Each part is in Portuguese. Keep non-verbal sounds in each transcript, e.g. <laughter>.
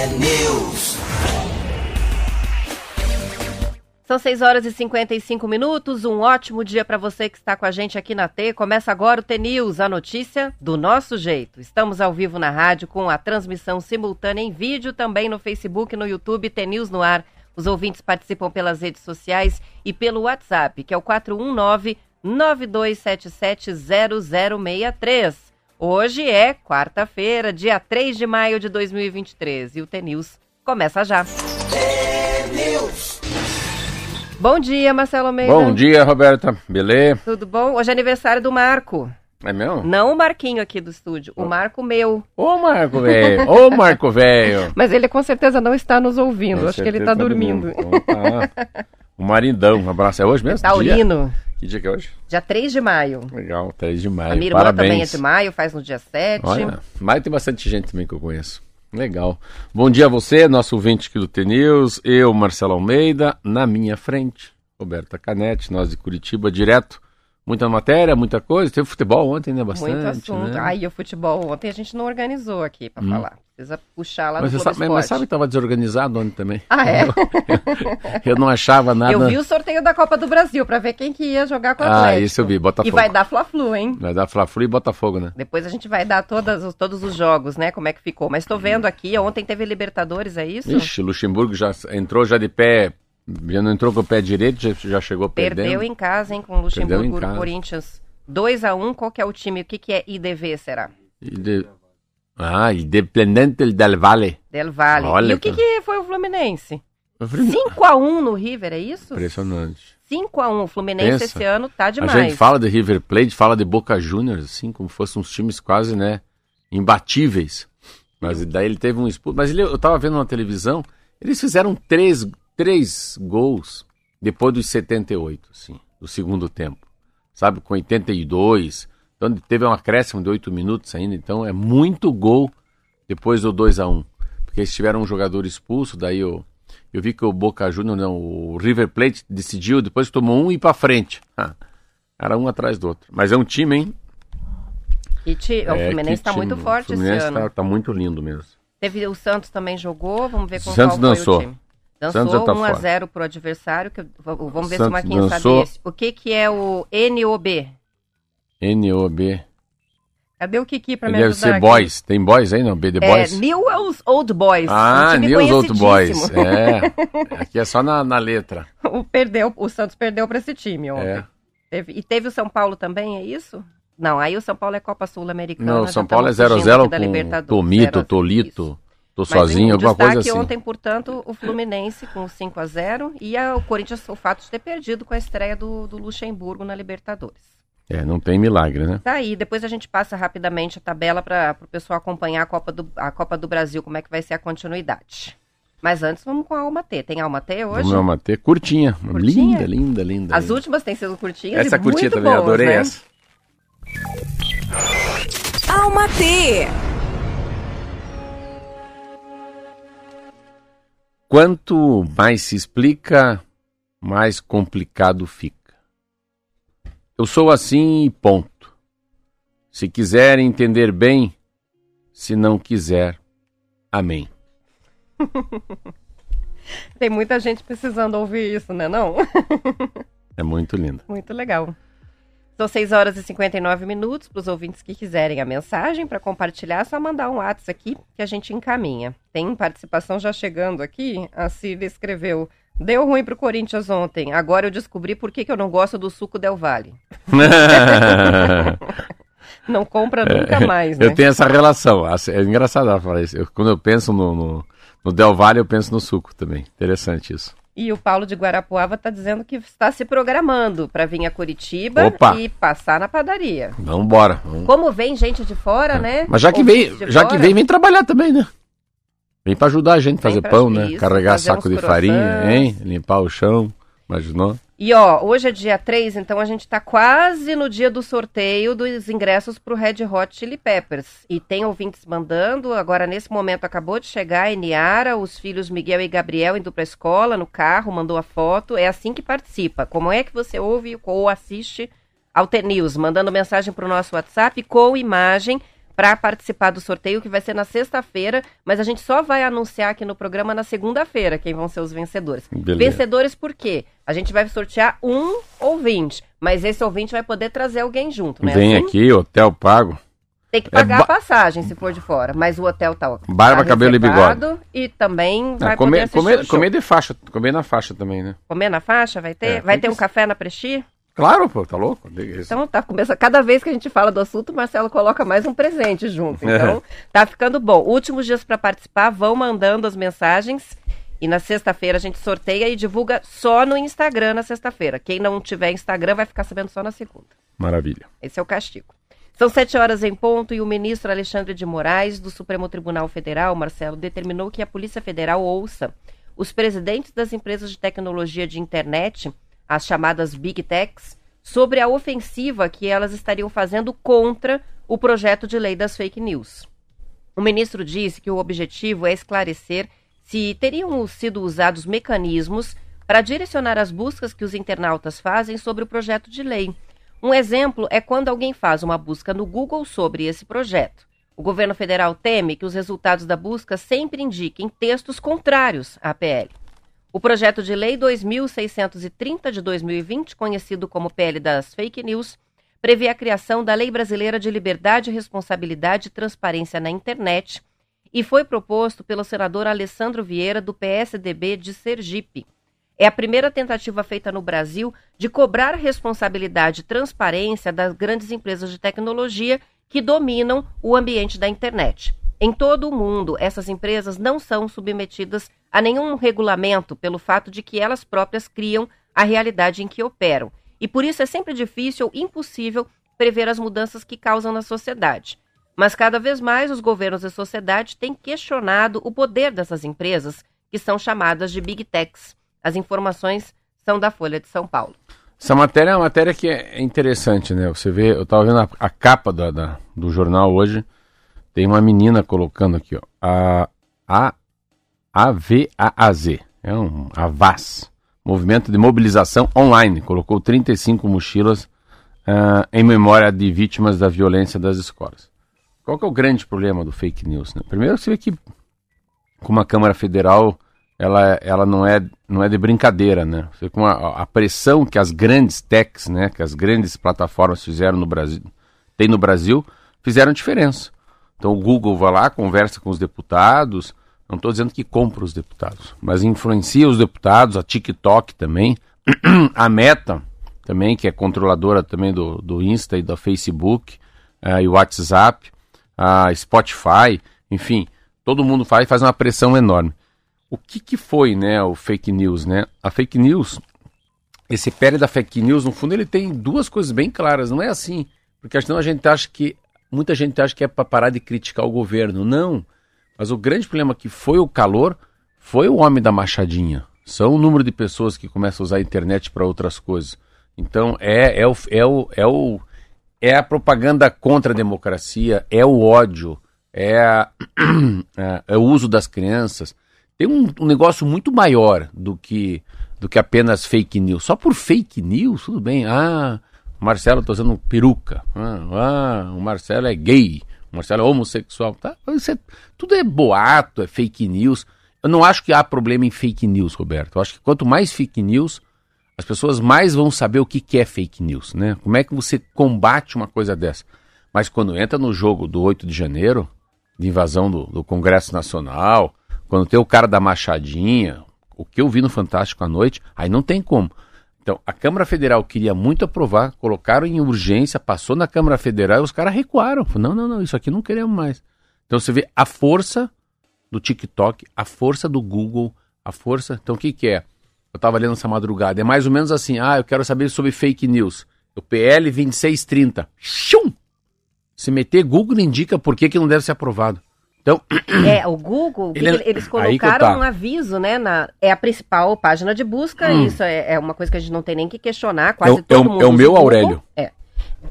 T-News. São 6 horas e 55 minutos. Um ótimo dia para você que está com a gente aqui na T. Começa agora o T-News, a notícia do nosso jeito. Estamos ao vivo na rádio com a transmissão simultânea em vídeo, também no Facebook, no YouTube, T-News no ar. Os ouvintes participam pelas redes sociais e pelo WhatsApp, que é o 419 9277 0063. Hoje é quarta-feira, dia 3 de maio de 2023 e o T-News começa já. Bom dia, Marcelo Almeida. Bom dia, Roberta. Beleza? Tudo bom? Hoje é aniversário do Marco. É mesmo? Não o Marquinho aqui do estúdio, o Marco meu. Ô, Marco <laughs> velho. Ô, Marco velho. Mas ele com certeza não está nos ouvindo. Com Acho que ele está dormindo. Então tá. <laughs> O marindão. Um abraço. É hoje mesmo? Dia? Que dia que é hoje? dia 3 de maio. Legal, 3 de maio. A minha irmã Parabéns. também é de maio, faz no dia 7. Olha, maio tem bastante gente também que eu conheço. Legal. Bom dia a você, nosso ouvinte aqui do T-News. Eu, Marcelo Almeida, na minha frente. Roberta Canete, nós de Curitiba, direto. Muita matéria, muita coisa. Teve futebol ontem, né? Bastante. Muito assunto. Né? Ai, o futebol ontem a gente não organizou aqui pra falar. Precisa puxar lá Mas no Globo sabe, mas- sabe que estava desorganizado ontem também? Ah, é? <laughs> Eu não achava nada. Eu vi o sorteio da Copa do Brasil pra ver quem que ia jogar com o Ah, isso eu vi, Botafogo. E vai dar Fla-Flu, hein? Vai dar Fla-Flu e Botafogo, né? Depois a gente vai dar todas, os- todos os jogos, né? Como é que ficou. Mas tô vendo aqui, ontem teve Libertadores, é isso? Ixi, Luxemburgo já entrou já de pé, já não entrou com o pé direito, já, já chegou Perdeu perdendo. em casa, hein, com o Perdeu em Luxemburgo, casa. Corinthians 2x1. Qual que é o time? O que, que é IDV, será? De- Ah, Independente del Valle. Del Valle. Olha e o que, que- foi o Fluminense? 5x1 no River, é isso? Impressionante. 5x1. O Fluminense Pensa. esse ano tá A demais. gente fala de River Plate, fala de Boca Juniors, assim, como fossem uns times quase, né, imbatíveis. Mas daí ele teve um expulso. Mas ele, eu tava vendo na televisão, eles fizeram três, três gols depois dos 78, assim, do segundo tempo. Sabe, com 82. Então teve um acréscimo de 8 minutos ainda, então é muito gol depois do 2 a 1 Porque eles tiveram um jogador expulso, daí eu, eu vi que o Boca Juniors, não, o River Plate decidiu, depois tomou um e pra frente. Ah, Era um atrás do outro. Mas é um time, hein? E ti- o É, Fluminense que tá time. muito forte O Fluminense esse ano. Tá, tá muito lindo mesmo. Teve o Santos também jogou, vamos ver com Santos qual foi dançou. o time. Dançou Santos tá 1 a fora. 0 pro adversário, que vamos ver se Santos o Marquinhos dançou. sabe. O que que é o NOB? NOB. Cadê o Kiki pra me Deve ajudar ser aqui? Boys. Tem Boys aí, não? B The É, Boys? Newell's Old Boys. ah, um time News Old Boys. É. <laughs> Aqui é só na, na letra. o, perdeu, o Santos perdeu pra esse time ontem. É. Teve- e teve o São Paulo também, é isso? Não, aí o São Paulo é Copa Sul-Americana. Não, já São Paulo é estamos fugindo 0x0 aqui da com. Tomito, 0 a- Tolito. Tô sozinho, o alguma coisa assim. ontem, portanto, o Fluminense com 5 a 0 e a- o Corinthians, o fato de ter perdido com a estreia do, do Luxemburgo na Libertadores. É, não tem milagre, né? Tá aí, depois a gente passa rapidamente a tabela para o pessoal acompanhar a Copa, do, a Copa do Brasil, como é que vai ser a continuidade. Mas antes vamos com a Alma T. Tem Alma T hoje? Vamos uma ter curtinha. Curtinha? Linda, linda, linda. As linda. últimas têm sido curtinhas Essa e curtinha muito também, boas, adorei né? essa. Alma T. Quanto mais se explica, mais complicado fica. Eu sou assim e ponto. Se quiser entender bem, se não quiser, amém. <laughs> Tem muita gente precisando ouvir isso, né não? <laughs> É muito lindo. Muito legal. São 6 horas e 59 minutos. Para os ouvintes que quiserem a mensagem para compartilhar, é só mandar um WhatsApp aqui que a gente encaminha. Tem participação já chegando aqui. A Cília escreveu: Deu ruim pro Corinthians ontem. Agora eu descobri por que, que eu não gosto do suco Del Valle. <laughs> Não compra nunca mais, né? Eu tenho essa relação. É engraçado ela falar isso. Eu- quando eu penso no, no, no Del Valle, eu penso no suco também. Interessante isso. E o Paulo de Guarapuava está dizendo que está se programando para vir a Curitiba Opa! e passar na padaria. Vamos embora. Vamos. Como vem gente de fora, né? Mas já que Ouvintes vem, já que fora, vem, vem trabalhar também, né? Vem pra ajudar a gente a fazer pão, né? isso, Carregar saco de farinha, hein? Limpar o chão. Imaginou? E ó, hoje é dia 3, então a gente tá quase no dia do sorteio dos ingressos pro Red Hot Chili Peppers. E tem ouvintes mandando, agora nesse momento acabou de chegar a Eniara, os filhos Miguel e Gabriel indo pra escola, no carro, mandou a foto. É assim que participa. Como é que você ouve ou assiste ao T-News? Mandando mensagem pro nosso WhatsApp com imagem para participar do sorteio que vai ser na sexta-feira, mas a gente só vai anunciar aqui no programa na segunda-feira quem vão ser os vencedores. Beleza. Vencedores por quê? A gente vai sortear um ouvinte, mas esse ouvinte vai poder trazer alguém junto, né? Vem Assim, aqui, hotel pago. Tem que pagar É a passagem se for de fora, mas o hotel tá Barba, tá cabelo e reservado E também vai Ah, poder comer, assistir comer, comer de faixa, comer na faixa também, né? Comer na faixa vai ter? É, vai ter que um café na Presti? Claro, pô, tá louco? Então tá começando. Cada vez que a gente fala do assunto, o Marcelo coloca mais um presente junto. Então tá ficando bom. Últimos dias para participar, vão mandando as mensagens. E na sexta-feira a gente sorteia e divulga só no Instagram na sexta-feira. Quem não tiver Instagram vai ficar sabendo só na segunda. Maravilha. Esse é o castigo. São sete horas em ponto e o ministro Alexandre de Moraes, do Supremo Tribunal Federal, Marcelo, determinou que a Polícia Federal ouça os presidentes das empresas de tecnologia de internet, as chamadas Big Techs, sobre a ofensiva que elas estariam fazendo contra o projeto de lei das fake news. O ministro disse que o objetivo é esclarecer se teriam sido usados mecanismos para direcionar as buscas que os internautas fazem sobre o projeto de lei. Um exemplo é quando alguém faz uma busca no Google sobre esse projeto. O governo federal teme que os resultados da busca sempre indiquem textos contrários à PL. O projeto de lei 2630 de 2020, conhecido como PL das Fake News, prevê a criação da Lei Brasileira de Liberdade, Responsabilidade e Transparência na Internet e foi proposto pelo senador Alessandro Vieira, do PSDB de Sergipe. É a primeira tentativa feita no Brasil de cobrar responsabilidade e transparência das grandes empresas de tecnologia que dominam o ambiente da internet. Em todo o mundo, essas empresas não são submetidas a nenhum regulamento pelo fato de que elas próprias criam a realidade em que operam. E por isso é sempre difícil ou impossível prever as mudanças que causam na sociedade. Mas cada vez mais os governos e sociedade têm questionado o poder dessas empresas, que são chamadas de Big Techs. As informações são da Folha de São Paulo. Essa matéria é uma matéria que é interessante, né? Você vê, eu tava vendo a, a capa da, da- do jornal hoje, tem uma menina colocando aqui, ó, a, a AVAAZ, é um AVAZ, Movimento de Mobilização Online, colocou 35 mochilas ah, em memória de vítimas da violência das escolas. Qual é o grande problema do fake news? Né? Primeiro você vê que como a Câmara Federal ela, ela não, é, não é de brincadeira, né? Você com a, a pressão que as grandes techs, né, que as grandes plataformas fizeram no Brasil, tem no Brasil, fizeram diferença. Então o Google vai lá, conversa com os deputados, não estou dizendo que compra os deputados, mas influencia os deputados, a TikTok também, <clears throat> a Meta também, que é controladora também do, do Insta e do Facebook, eh, e o WhatsApp, a Spotify, enfim, todo mundo faz, faz uma pressão enorme. O que, que foi, né, o fake news, né? A fake news, esse pele da fake news, no fundo, ele tem duas coisas bem claras. Não é assim, porque senão a gente acha que muita gente acha que é para parar de criticar o governo. Não. Mas o grande problema que foi o calor foi o homem da machadinha. São o número de pessoas que começam a usar a internet para outras coisas. Então é, é, o, é, o, é, o, é a propaganda contra a democracia, é o ódio, é, a- <clears throat> é, é o uso das crianças. Tem um, um negócio muito maior do que, do que apenas fake news. Só por fake news, tudo bem. Ah, Marcelo está usando peruca. Ah, ah, o Marcelo é gay. Marcelo é homossexual. Tá? Isso é- tudo é boato, é fake news. Eu não acho que há problema em fake news, Roberto. Eu acho que quanto mais fake news, as pessoas mais vão saber o que que é fake news, né? Como é que você combate uma coisa dessa? Mas quando entra no jogo do 8 de janeiro, de invasão do, do Congresso Nacional, quando tem o cara da machadinha, o que eu vi no Fantástico à noite, aí não tem como. Então, a Câmara Federal queria muito aprovar, colocaram em urgência, passou na Câmara Federal e os caras recuaram. Não, não, não, isso aqui não queremos mais. Então você vê a força do TikTok, a força do Google, a força. Então o que, que é? Eu estava lendo essa madrugada. É mais ou menos assim: ah, eu quero saber sobre fake news. O PL 2630. Shum! Se meter Google indica por que, que não deve ser aprovado. Então, É, o Google, Ele é- que eles colocaram tá. um aviso, né? Na, é a principal página de busca, isso é, é uma coisa que a gente não tem nem que questionar, quase É o- é todo o- mundo é o meu Google. Aurélio. É.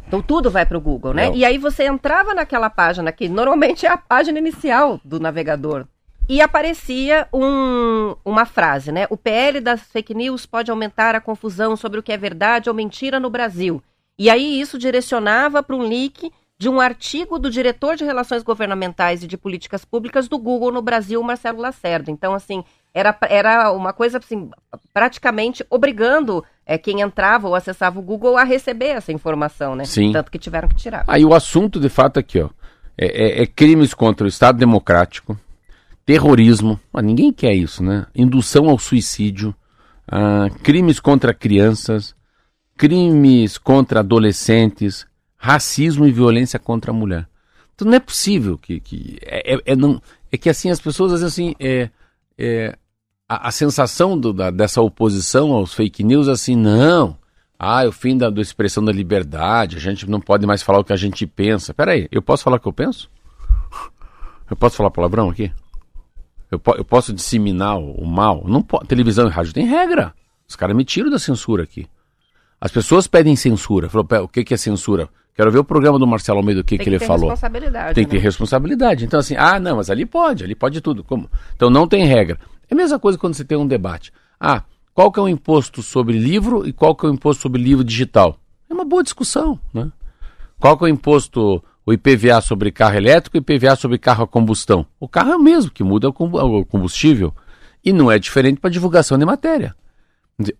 Então tudo vai para o Google, né? É E aí você entrava naquela página que normalmente é a página inicial do navegador. E aparecia um- uma frase, né? O PL das fake news pode aumentar a confusão sobre o que é verdade ou mentira no Brasil. E aí isso direcionava para um link de um artigo do diretor de Relações Governamentais e de Políticas Públicas do Google no Brasil, Marcelo Lacerda. Então, assim, era, era uma coisa assim, praticamente obrigando é, quem entrava ou acessava o Google a receber essa informação, né? Sim. Tanto que tiveram que tirar. Aí o assunto, de fato, aqui, ó, é, é- é crimes contra o Estado Democrático, terrorismo, ah, ninguém quer isso, né? Indução ao suicídio, ah, crimes contra crianças, crimes contra adolescentes, racismo e violência contra a mulher. Então não é possível que, que é, é- é não é que assim as pessoas às vezes assim é, é, a, a sensação do- da- dessa oposição aos fake news assim não ah, é o fim da, da expressão da liberdade, a gente não pode mais falar o que a gente pensa. Peraí, eu posso falar o que eu penso? Eu posso falar palavrão aqui? Eu, eu posso disseminar o, o mal? Não Televisão e rádio tem regra. Os caras me tiram da censura aqui. As pessoas pedem censura. Falou, "Pé, o que, que é censura? Quero ver o programa do Marcelo Almeida, o que, Tem que ele ter falou. responsabilidade. Tem que ter né? responsabilidade. Então, assim, ah, não, mas ali pode, ali pode tudo. Como? Então não tem regra. É a mesma coisa quando você tem um debate. Ah, qual que é o imposto sobre livro e qual que é o imposto sobre livro digital? É uma boa discussão, né? Qual que é o imposto, o IPVA sobre carro elétrico e IPVA sobre carro a combustão? O carro é o mesmo, que muda o combu- o combustível. E não é diferente para divulgação de matéria.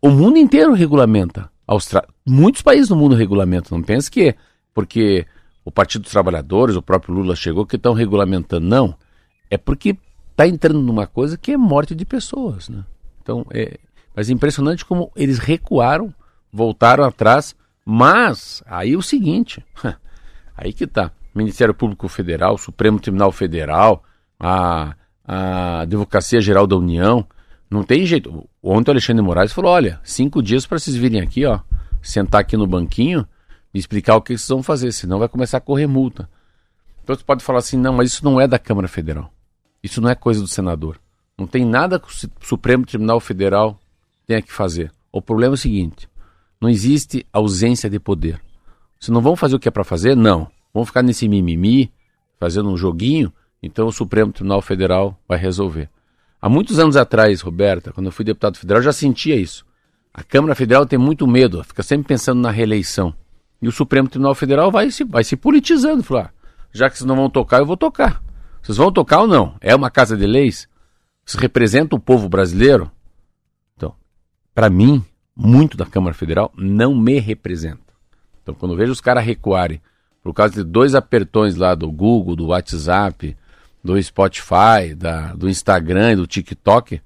O mundo inteiro regulamenta. Austra... Muitos países no mundo regulamentam. Não pense que é porque o Partido dos Trabalhadores, o próprio Lula chegou, que estão regulamentando. Não. É porque está entrando numa coisa que é morte de pessoas. Né? Então, é... Mas é impressionante como eles recuaram, voltaram atrás. Mas, aí o seguinte, <laughs> aí que tá. Ministério Público Federal, Supremo Tribunal Federal, a, a Advocacia Geral da União, não tem jeito. Ontem o Alexandre Moraes falou: olha, cinco dias para vocês virem aqui, ó, sentar aqui no banquinho explicar o que vocês vão fazer, senão vai começar a correr multa. Então você pode falar assim: não, mas isso não é da Câmara Federal. Isso não é coisa do senador. Não tem nada que o Su- Supremo Tribunal Federal tenha que fazer. O problema é o seguinte: não existe ausência de poder. Vocês não vão fazer o que é para fazer? Não. Vão ficar nesse mimimi, fazendo um joguinho, então o Supremo Tribunal Federal vai resolver. Há muitos anos atrás, Roberta, quando eu fui deputado federal, eu já sentia isso. A Câmara Federal tem muito medo, fica sempre pensando na reeleição. E o Supremo Tribunal Federal vai se, vai se politizando. Falar, "Ah, já que vocês não vão tocar, eu vou tocar. Vocês vão tocar ou não? É uma casa de leis? Vocês representam o povo brasileiro? Então, para mim, muito da Câmara Federal não me representa. Então, quando eu vejo os caras recuarem por causa de dois apertões lá do Google, do WhatsApp, do Spotify, da, do Instagram e do TikTok,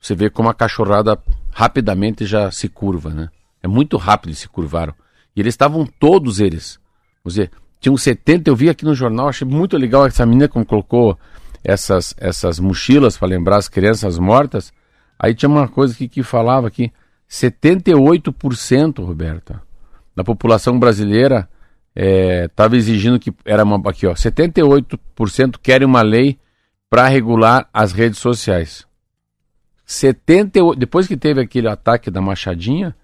você vê como a cachorrada rapidamente já se curva, né? É muito rápido se curvaram. E eles estavam todos eles. Vamos dizer, tinham 70, eu vi aqui no jornal, achei muito legal essa menina como colocou essas, essas mochilas para lembrar as crianças mortas. Aí tinha uma coisa aqui que falava que 78%, Roberta, da população brasileira estava exigindo que era uma aqui ó 78% querem uma lei para regular as redes sociais 78 depois que teve aquele ataque da machadinha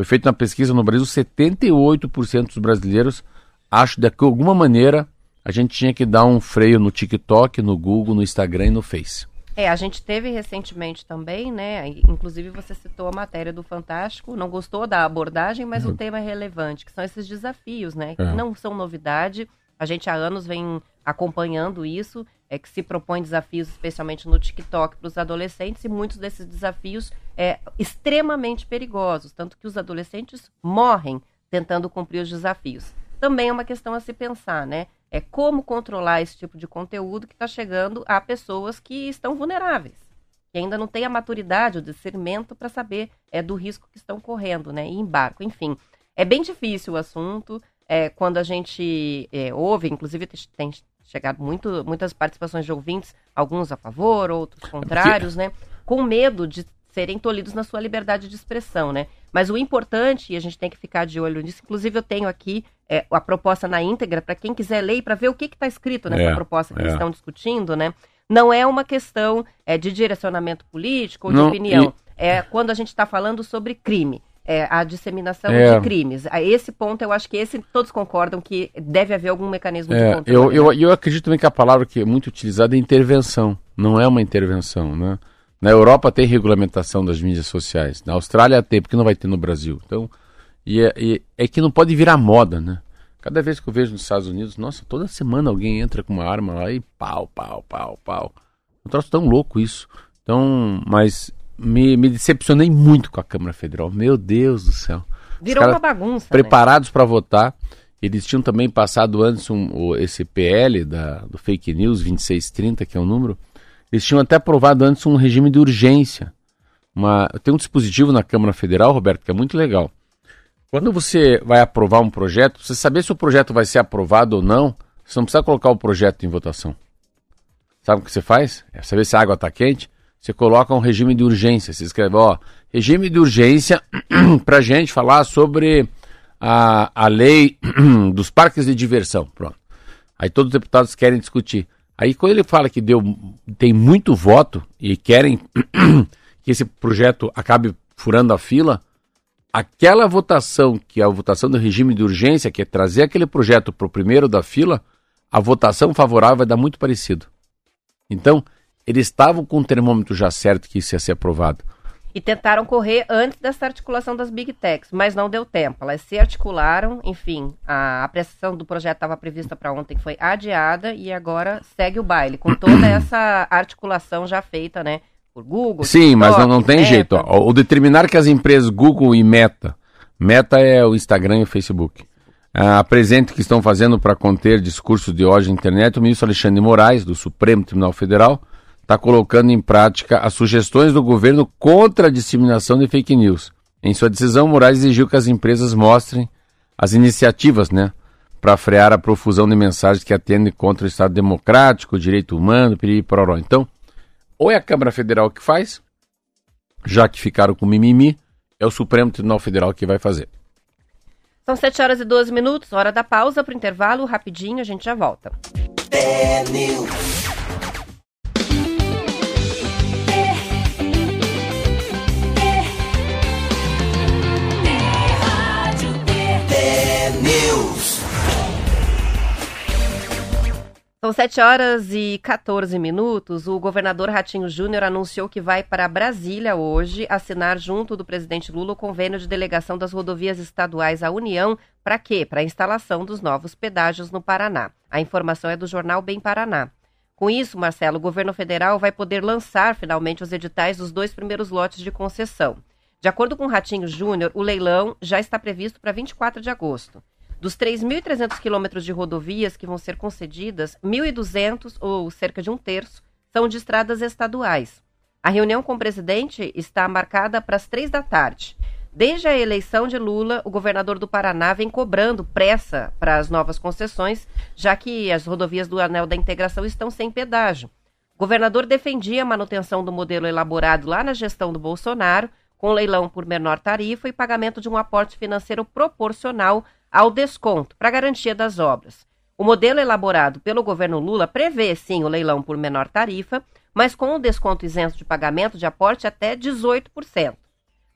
foi feita uma pesquisa no Brasil 78% dos brasileiros acham de que de alguma maneira a gente tinha que dar um freio no TikTok no Google no Instagram e no Face É, a gente teve recentemente também, né? Inclusive você citou a matéria do Fantástico, não gostou da abordagem, mas o tema é relevante, que são esses desafios, né? Que É. não são novidade. A gente há anos vem acompanhando isso, é que se propõe desafios, especialmente no TikTok, para os adolescentes, e muitos desses desafios é extremamente perigosos, tanto que os adolescentes morrem tentando cumprir os desafios. Também é uma questão a se pensar, né? É como controlar esse tipo de conteúdo que está chegando a pessoas que estão vulneráveis, que ainda não têm a maturidade, o discernimento para saber é, do risco que estão correndo, né? E embarco, enfim. É bem difícil o assunto. É, quando a gente é, ouve, inclusive te- tem chegado muito, muitas participações de ouvintes, alguns a favor, outros contrários, né? Com medo de serem tolhidos na sua liberdade de expressão, né? Mas o importante, e a gente tem que ficar de olho nisso, inclusive eu tenho aqui é, a proposta na íntegra, para quem quiser ler, para ver o que está escrito nessa É, proposta que é. eles estão discutindo, né? Não é uma questão é, de direcionamento político ou de Não, opinião. É quando a gente está falando sobre crime. É, a disseminação É. de crimes. A esse ponto, eu acho que esse todos concordam que deve haver algum mecanismo de É, controle. eu, eu, né? eu acredito também que a palavra que é muito utilizada é intervenção. Não é uma intervenção, né? Na Europa tem regulamentação das mídias sociais. Na Austrália tem, porque não vai ter no Brasil. Então, e é, e é que não pode virar moda, né? Cada vez que eu vejo nos Estados Unidos, nossa, toda semana alguém entra com uma arma lá e pau, pau, pau, pau. Um troço tão louco isso. Então, mas me, me decepcionei muito com a Câmara Federal. Meu Deus do céu. Virou uma bagunça. né? Preparados para votar. Eles tinham também passado antes um, o- esse PL da, do fake news 2630, que é o número. Eles tinham até aprovado antes um regime de urgência. Uma, tem um dispositivo na Câmara Federal, Roberto, que é muito legal. Quando você vai aprovar um projeto, você saber se o projeto vai ser aprovado ou não, você não precisa colocar o projeto em votação. Sabe o que você faz? É saber se a água está quente. Você coloca um regime de urgência. Você escreve, ó, regime de urgência <clears throat> para gente falar sobre a, a lei <clears throat> dos parques de diversão. Pronto. Aí todos os deputados querem discutir. Aí quando ele fala que deu, tem muito voto e querem <clears throat> que esse projeto acabe furando a fila, aquela votação, que é a votação do regime de urgência, que é trazer aquele projeto para o primeiro da fila, a votação favorável vai dar muito parecido. Então, eles estavam com o termômetro já certo que isso ia ser aprovado. E tentaram correr antes dessa articulação das Big Techs, mas não deu tempo. Elas se articularam, enfim, a apreciação do projeto estava prevista para ontem, foi adiada e agora segue o baile, com toda <clears throat> essa articulação já feita, né? Por Google. Sim, mas não, não TikTok, tem Meta. jeito. Ó. O determinar que as empresas Google e Meta, Meta é o Instagram e o Facebook, ah, apresentem o que estão fazendo para conter discursos de ódio na internet, o ministro Alexandre Moraes, do Supremo Tribunal Federal, está colocando em prática as sugestões do governo contra a disseminação de fake news. Em sua decisão, Moraes exigiu que as empresas mostrem as iniciativas, né, para frear a profusão de mensagens que atendem contra o Estado democrático, o direito humano, piriri, pororó. Então, ou é a Câmara Federal que faz, já que ficaram com mimimi, é o Supremo Tribunal Federal que vai fazer. São 7 horas e 12 minutos, hora da pausa para o intervalo, rapidinho, a gente já volta. São 7 horas e 14 minutos. O governador Ratinho Júnior anunciou que vai para Brasília hoje assinar, junto do presidente Lula, o convênio de delegação das rodovias estaduais à União. Para quê? Para a instalação dos novos pedágios no Paraná. A informação é do jornal Bem Paraná. Com isso, Marcelo, o governo federal vai poder lançar finalmente os editais dos dois primeiros lotes de concessão. De acordo com Ratinho Júnior, o leilão já está previsto para 24 de agosto. Dos 3.300 quilômetros de rodovias que vão ser concedidas, 1.200, ou cerca de um terço, são de estradas estaduais. A reunião com o presidente está marcada para as três da tarde. Desde a eleição de Lula, o governador do Paraná vem cobrando pressa para as novas concessões, já que as rodovias do Anel da Integração estão sem pedágio. O governador defendia a manutenção do modelo elaborado lá na gestão do Bolsonaro, com leilão por menor tarifa e pagamento de um aporte financeiro proporcional ao desconto, para garantia das obras. O modelo elaborado pelo governo Lula prevê, sim, o leilão por menor tarifa, mas com o desconto isento de pagamento de aporte até 18%.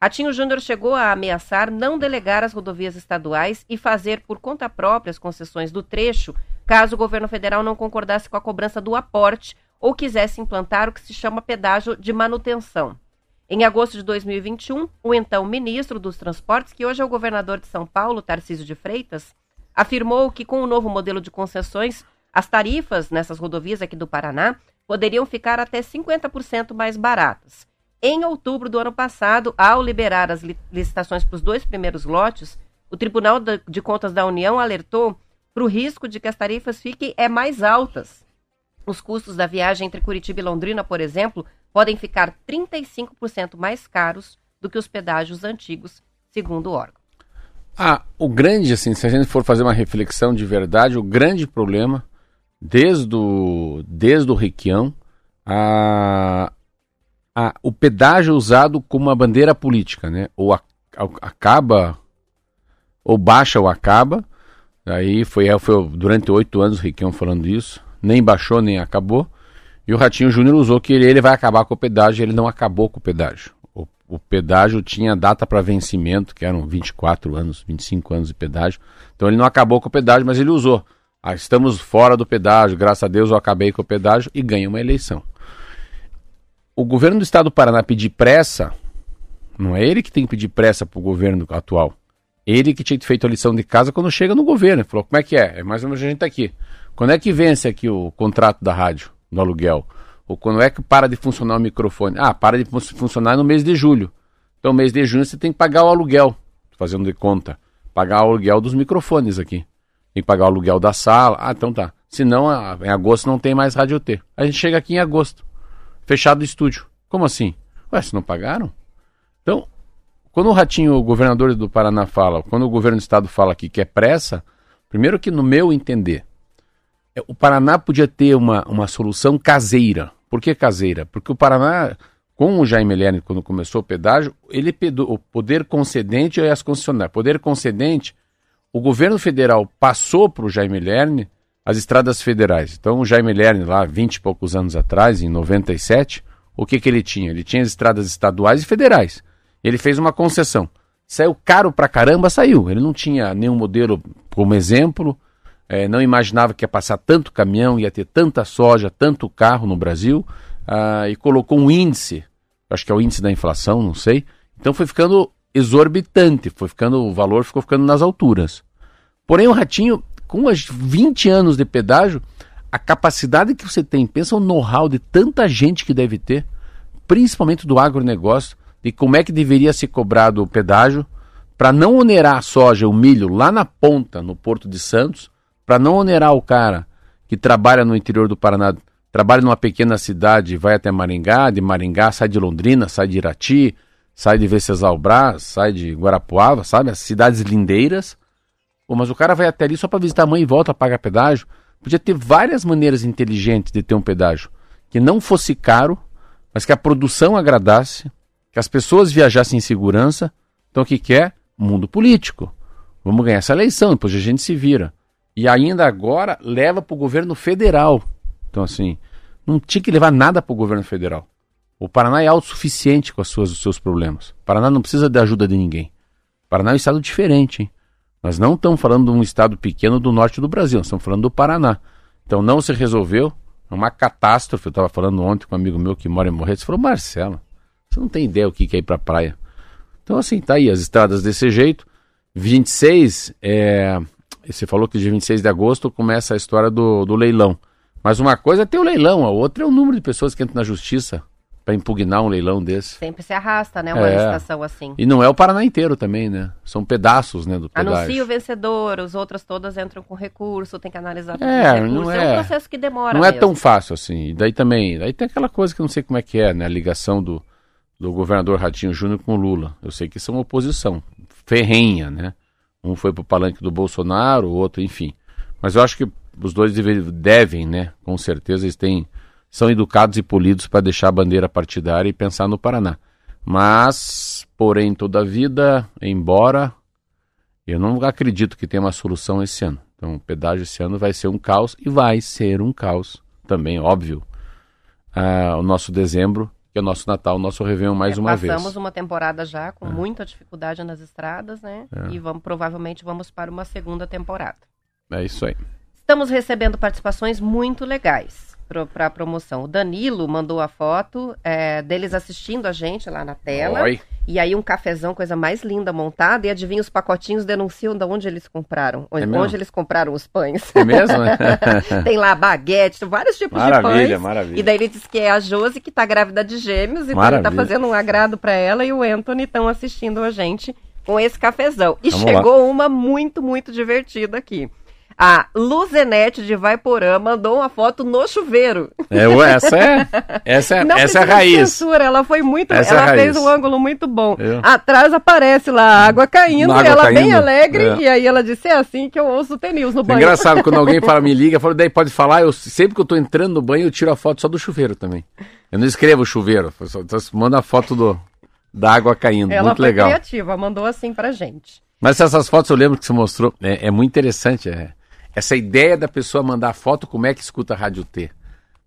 Ratinho Júnior chegou a ameaçar não delegar as rodovias estaduais e fazer por conta própria as concessões do trecho, caso o governo federal não concordasse com a cobrança do aporte ou quisesse implantar o que se chama pedágio de manutenção. Em agosto de 2021, o então ministro dos Transportes, que hoje é o governador de São Paulo, Tarcísio de Freitas, afirmou que com o novo modelo de concessões, as tarifas nessas rodovias aqui do Paraná poderiam ficar até 50% mais baratas. Em outubro do ano passado, ao liberar as li- licitações para os dois primeiros lotes, o Tribunal de Contas da União alertou para o risco de que as tarifas fiquem é, mais altas. Os custos da viagem entre Curitiba e Londrina, por exemplo, podem ficar 35% mais caros do que os pedágios antigos, segundo o órgão. Ah, o grande, assim, se a gente for fazer uma reflexão de verdade, o grande problema, desde o, desde o Requião, a, a, o pedágio usado como uma bandeira política, né? Ou a- acaba, ou baixa ou acaba. Aí foi, foi durante oito anos o Requião falando isso. Nem baixou, nem acabou. E o Ratinho Júnior usou que ele, ele vai acabar com o pedágio, ele não acabou com o pedágio. O, o pedágio tinha data para vencimento, que eram 24 anos, 25 anos de pedágio. Então ele não acabou com o pedágio, mas ele usou. Ah, estamos fora do pedágio, graças a Deus eu acabei com o pedágio e ganha uma eleição. O governo do estado do Paraná pedir pressa, não é ele que tem que pedir pressa para o governo atual. Ele que tinha feito a lição de casa quando chega no governo. Ele falou, como é que é? É mais ou menos a gente tá aqui. Quando é que vence aqui o contrato da rádio, no aluguel? Ou quando é que para de funcionar o microfone? Ah, para de funcionar no mês de julho. Então, mês de junho você tem que pagar o aluguel, fazendo de conta. Pagar o aluguel dos microfones aqui. Tem que pagar o aluguel da sala. Ah, então tá. Senão, em agosto não tem mais Rádio T. A gente chega aqui em agosto. Fechado o estúdio. Como assim? Ué, se não pagaram? Então, quando o Ratinho, o governador do Paraná, fala, quando o governo do estado fala que quer pressa, primeiro que no meu entender, é, o Paraná podia ter uma, uma solução caseira. Por que caseira? Porque o Paraná, com o Jaime Lerner, quando começou o pedágio, ele pedou o poder concedente e as concessionárias. Poder concedente, o governo federal passou para o Jaime Lerner as estradas federais. Então, o Jaime Lerner, lá 20 e poucos anos atrás, em 97, o que, que ele tinha? Ele tinha as estradas estaduais e federais. Ele fez uma concessão. Saiu caro pra caramba, saiu. Ele não tinha nenhum modelo como exemplo, é, não imaginava que ia passar tanto caminhão, ia ter tanta soja, tanto carro no Brasil, ah, e colocou um índice, acho que é o índice da inflação, não sei. Então foi ficando exorbitante, foi ficando, o valor ficou ficando nas alturas. Porém, o Ratinho, com as 20 anos de pedágio, a capacidade que você tem, pensa o know-how de tanta gente que deve ter, principalmente do agronegócio, de como é que deveria ser cobrado o pedágio, para não onerar a soja, o milho lá na ponta, no Porto de Santos, para não onerar o cara que trabalha no interior do Paraná, trabalha numa pequena cidade, vai até Maringá, de Maringá sai de Londrina, sai de Irati, sai de Venceslau-Brás, sai de Guarapuava, sabe? As cidades lindeiras. Pô, mas o cara vai até ali só para visitar a mãe e volta, paga pedágio. Podia ter várias maneiras inteligentes de ter um pedágio que não fosse caro, mas que a produção agradasse, que as pessoas viajassem em segurança. Então o que quer? É? Mundo político. Vamos ganhar essa eleição, depois a gente se vira. E ainda agora leva para o governo federal. Então, assim, não tinha que levar nada para o governo federal. O Paraná é autossuficiente com as suas, os seus problemas. O Paraná não precisa de ajuda de ninguém. O Paraná é um estado diferente, hein? Nós não estamos falando de um estado pequeno do norte do Brasil, estamos falando do Paraná. Então não se resolveu, é uma catástrofe. Eu estava falando ontem com um amigo meu que mora em Morretes, falou, Marcelo, você não tem ideia o que é ir para a praia. Então assim, tá aí, as estradas desse jeito. 26, é, você falou que dia 26 de agosto começa a história do, do leilão. Mas uma coisa é ter o leilão, a outra é o número de pessoas que entram na justiça para impugnar um leilão desse. Sempre se arrasta, né? Uma é. licitação assim. E não é o Paraná inteiro também, né? São pedaços, né, do pedágio. Anuncia o vencedor, os outros todas entram com recurso, tem que analisar tudo é, não é, é um processo que demora Não mesmo. é tão fácil assim. E daí também, daí tem aquela coisa que eu não sei como é que é, né? A ligação do, do governador Ratinho Júnior com o Lula. Eu sei que são oposição ferrenha, né? Um foi pro palanque do Bolsonaro, o outro, enfim. Mas eu acho que os dois devem, né? Com certeza eles têm, são educados e polidos para deixar a bandeira partidária e pensar no Paraná. Mas, porém, toda a vida, embora eu não acredito que tenha uma solução esse ano. Então, o pedágio esse ano vai ser um caos e vai ser um caos também, óbvio. Ah, o nosso dezembro que é o nosso Natal, o nosso Réveillon mais é, uma passamos vez. Passamos uma temporada já com é. muita dificuldade nas estradas, né? É. E vamos, provavelmente vamos para uma segunda temporada. É isso aí. Estamos recebendo participações muito legais para a promoção. O Danilo mandou a foto é, deles assistindo a gente lá na tela. Oi. E aí um cafezão, coisa mais linda montada. E adivinha, os pacotinhos denunciam de onde eles compraram. Onde, é onde eles compraram os pães. É mesmo? <laughs> Tem lá baguete, vários tipos maravilha, de pães. Maravilha, maravilha. E daí ele disse que é a Josi que está grávida de gêmeos. Então ele está fazendo um agrado para ela e o Anthony estão assistindo a gente com esse cafezão. E Vamos chegou lá. uma muito, muito divertida aqui. A Luzenete de Vaiporã mandou uma foto no chuveiro. É, essa é, essa é, Não essa é a raiz. Censura, ela foi muito, essa é ela é fez um ângulo muito bom. Eu. Atrás aparece lá a água caindo, água ela caindo. bem alegre, é. e aí ela disse, é assim que eu ouço o Tenils no banho. engraçado, quando alguém fala, <laughs> me liga, fala, daí pode falar, eu sempre que eu tô entrando no banho, eu tiro a foto só do chuveiro também. Eu não escrevo chuveiro, só, só mando a foto do, da água caindo, ela muito legal. Ela foi criativa, mandou assim pra gente. Mas essas fotos eu lembro que você mostrou, é, é muito interessante, é essa ideia da pessoa mandar foto como é que escuta a Rádio T.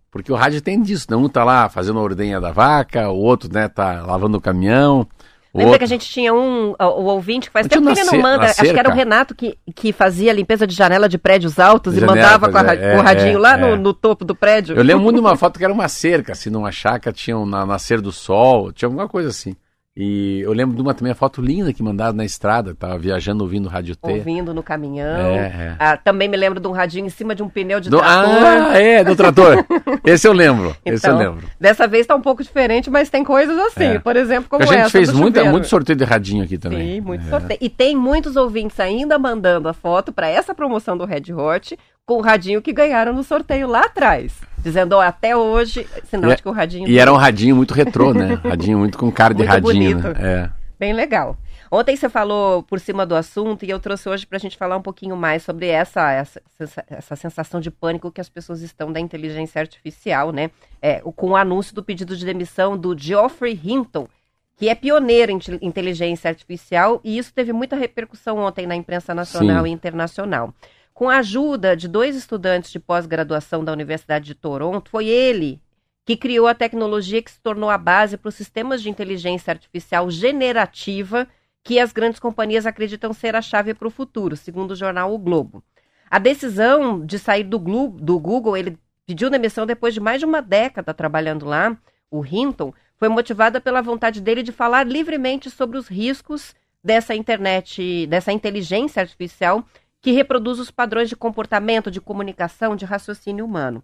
Porque o rádio tem disso, né? Um tá lá fazendo a ordenha da vaca, o outro, né, tá lavando o caminhão. O Lembra outro... que a gente tinha um, o, ouvinte que faz tempo que ele não manda, acho que era o Renato que, que fazia a limpeza de janela de prédios altos Janela, e mandava com, a, é, com o radinho é, lá é. No, no, topo do prédio. Eu lembro muito de uma foto que era uma cerca, assim, numa chácara, tinha um na, nascer do sol, tinha alguma coisa assim. E eu lembro de uma também, a foto linda que mandaram na estrada, tava viajando ouvindo Rádio T. Ouvindo no caminhão. É, é. Ah, também me lembro de um radinho em cima de um pneu de Do- trator. ah, é, do trator. <laughs> Esse eu lembro, esse eu Então, lembro. Dessa vez tá um pouco diferente, mas tem coisas assim. É. Por exemplo, como a gente essa fez muita, muito sorteio de radinho aqui também. Sim, muito É. sorteio. E tem muitos ouvintes ainda mandando a foto para essa promoção do Red Hot com o radinho que ganharam no sorteio lá atrás. Dizendo, ó, até hoje, sinal E- de que o radinho E era um radinho muito retrô, né? <laughs> Radinho muito com cara de Muito radinho, bonito. né? É. Bem legal. Ontem você falou por cima do assunto e eu trouxe hoje para a gente falar um pouquinho mais sobre essa, essa, essa- sensação de pânico que as pessoas estão da inteligência artificial, né? É, com o anúncio do pedido de demissão do Geoffrey Hinton, que é pioneiro em te- inteligência artificial, e isso teve muita repercussão ontem na imprensa nacional Sim. e internacional. Com a ajuda de dois estudantes de pós-graduação da Universidade de Toronto, foi ele que criou a tecnologia que se tornou a base para os sistemas de inteligência artificial generativa que as grandes companhias acreditam ser a chave para o futuro, segundo o jornal O Globo. A decisão de sair do, do Google, ele pediu demissão depois de mais de uma década trabalhando lá, o Hinton, foi motivada pela vontade dele de falar livremente sobre os riscos dessa internet, dessa inteligência artificial que reproduz os padrões de comportamento, de comunicação, de raciocínio humano.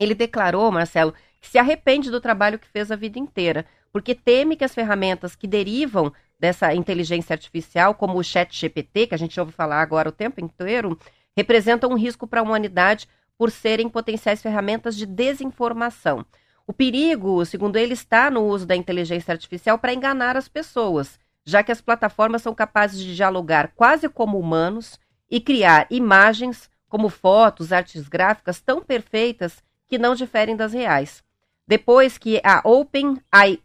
Ele declarou, Marcelo, que se arrepende do trabalho que fez a vida inteira, porque teme que as ferramentas que derivam dessa inteligência artificial, como o Chat GPT, que a gente ouve falar agora o tempo inteiro, representam um risco para a humanidade por serem potenciais ferramentas de desinformação. O perigo, segundo ele, está no uso da inteligência artificial para enganar as pessoas, já que as plataformas são capazes de dialogar quase como humanos e criar imagens, como fotos, artes gráficas, tão perfeitas que não diferem das reais. Depois que a OpenAI,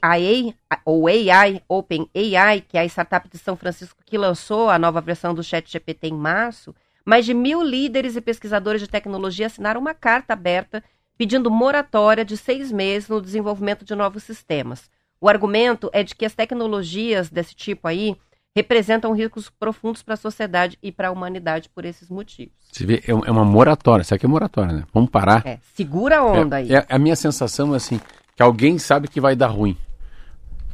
AI, ou AI, OpenAI, que é a startup de São Francisco que lançou a nova versão do ChatGPT em março, mais de mil líderes e pesquisadores de tecnologia assinaram uma carta aberta pedindo moratória de seis meses no desenvolvimento de novos sistemas. O argumento é de que as tecnologias desse tipo aí representam riscos profundos para a sociedade e para a humanidade por esses motivos. Você vê, é é uma moratória. Isso aqui é moratória, né? Vamos parar. É, segura a onda aí. É, é- a minha sensação é assim, que alguém sabe que vai dar ruim.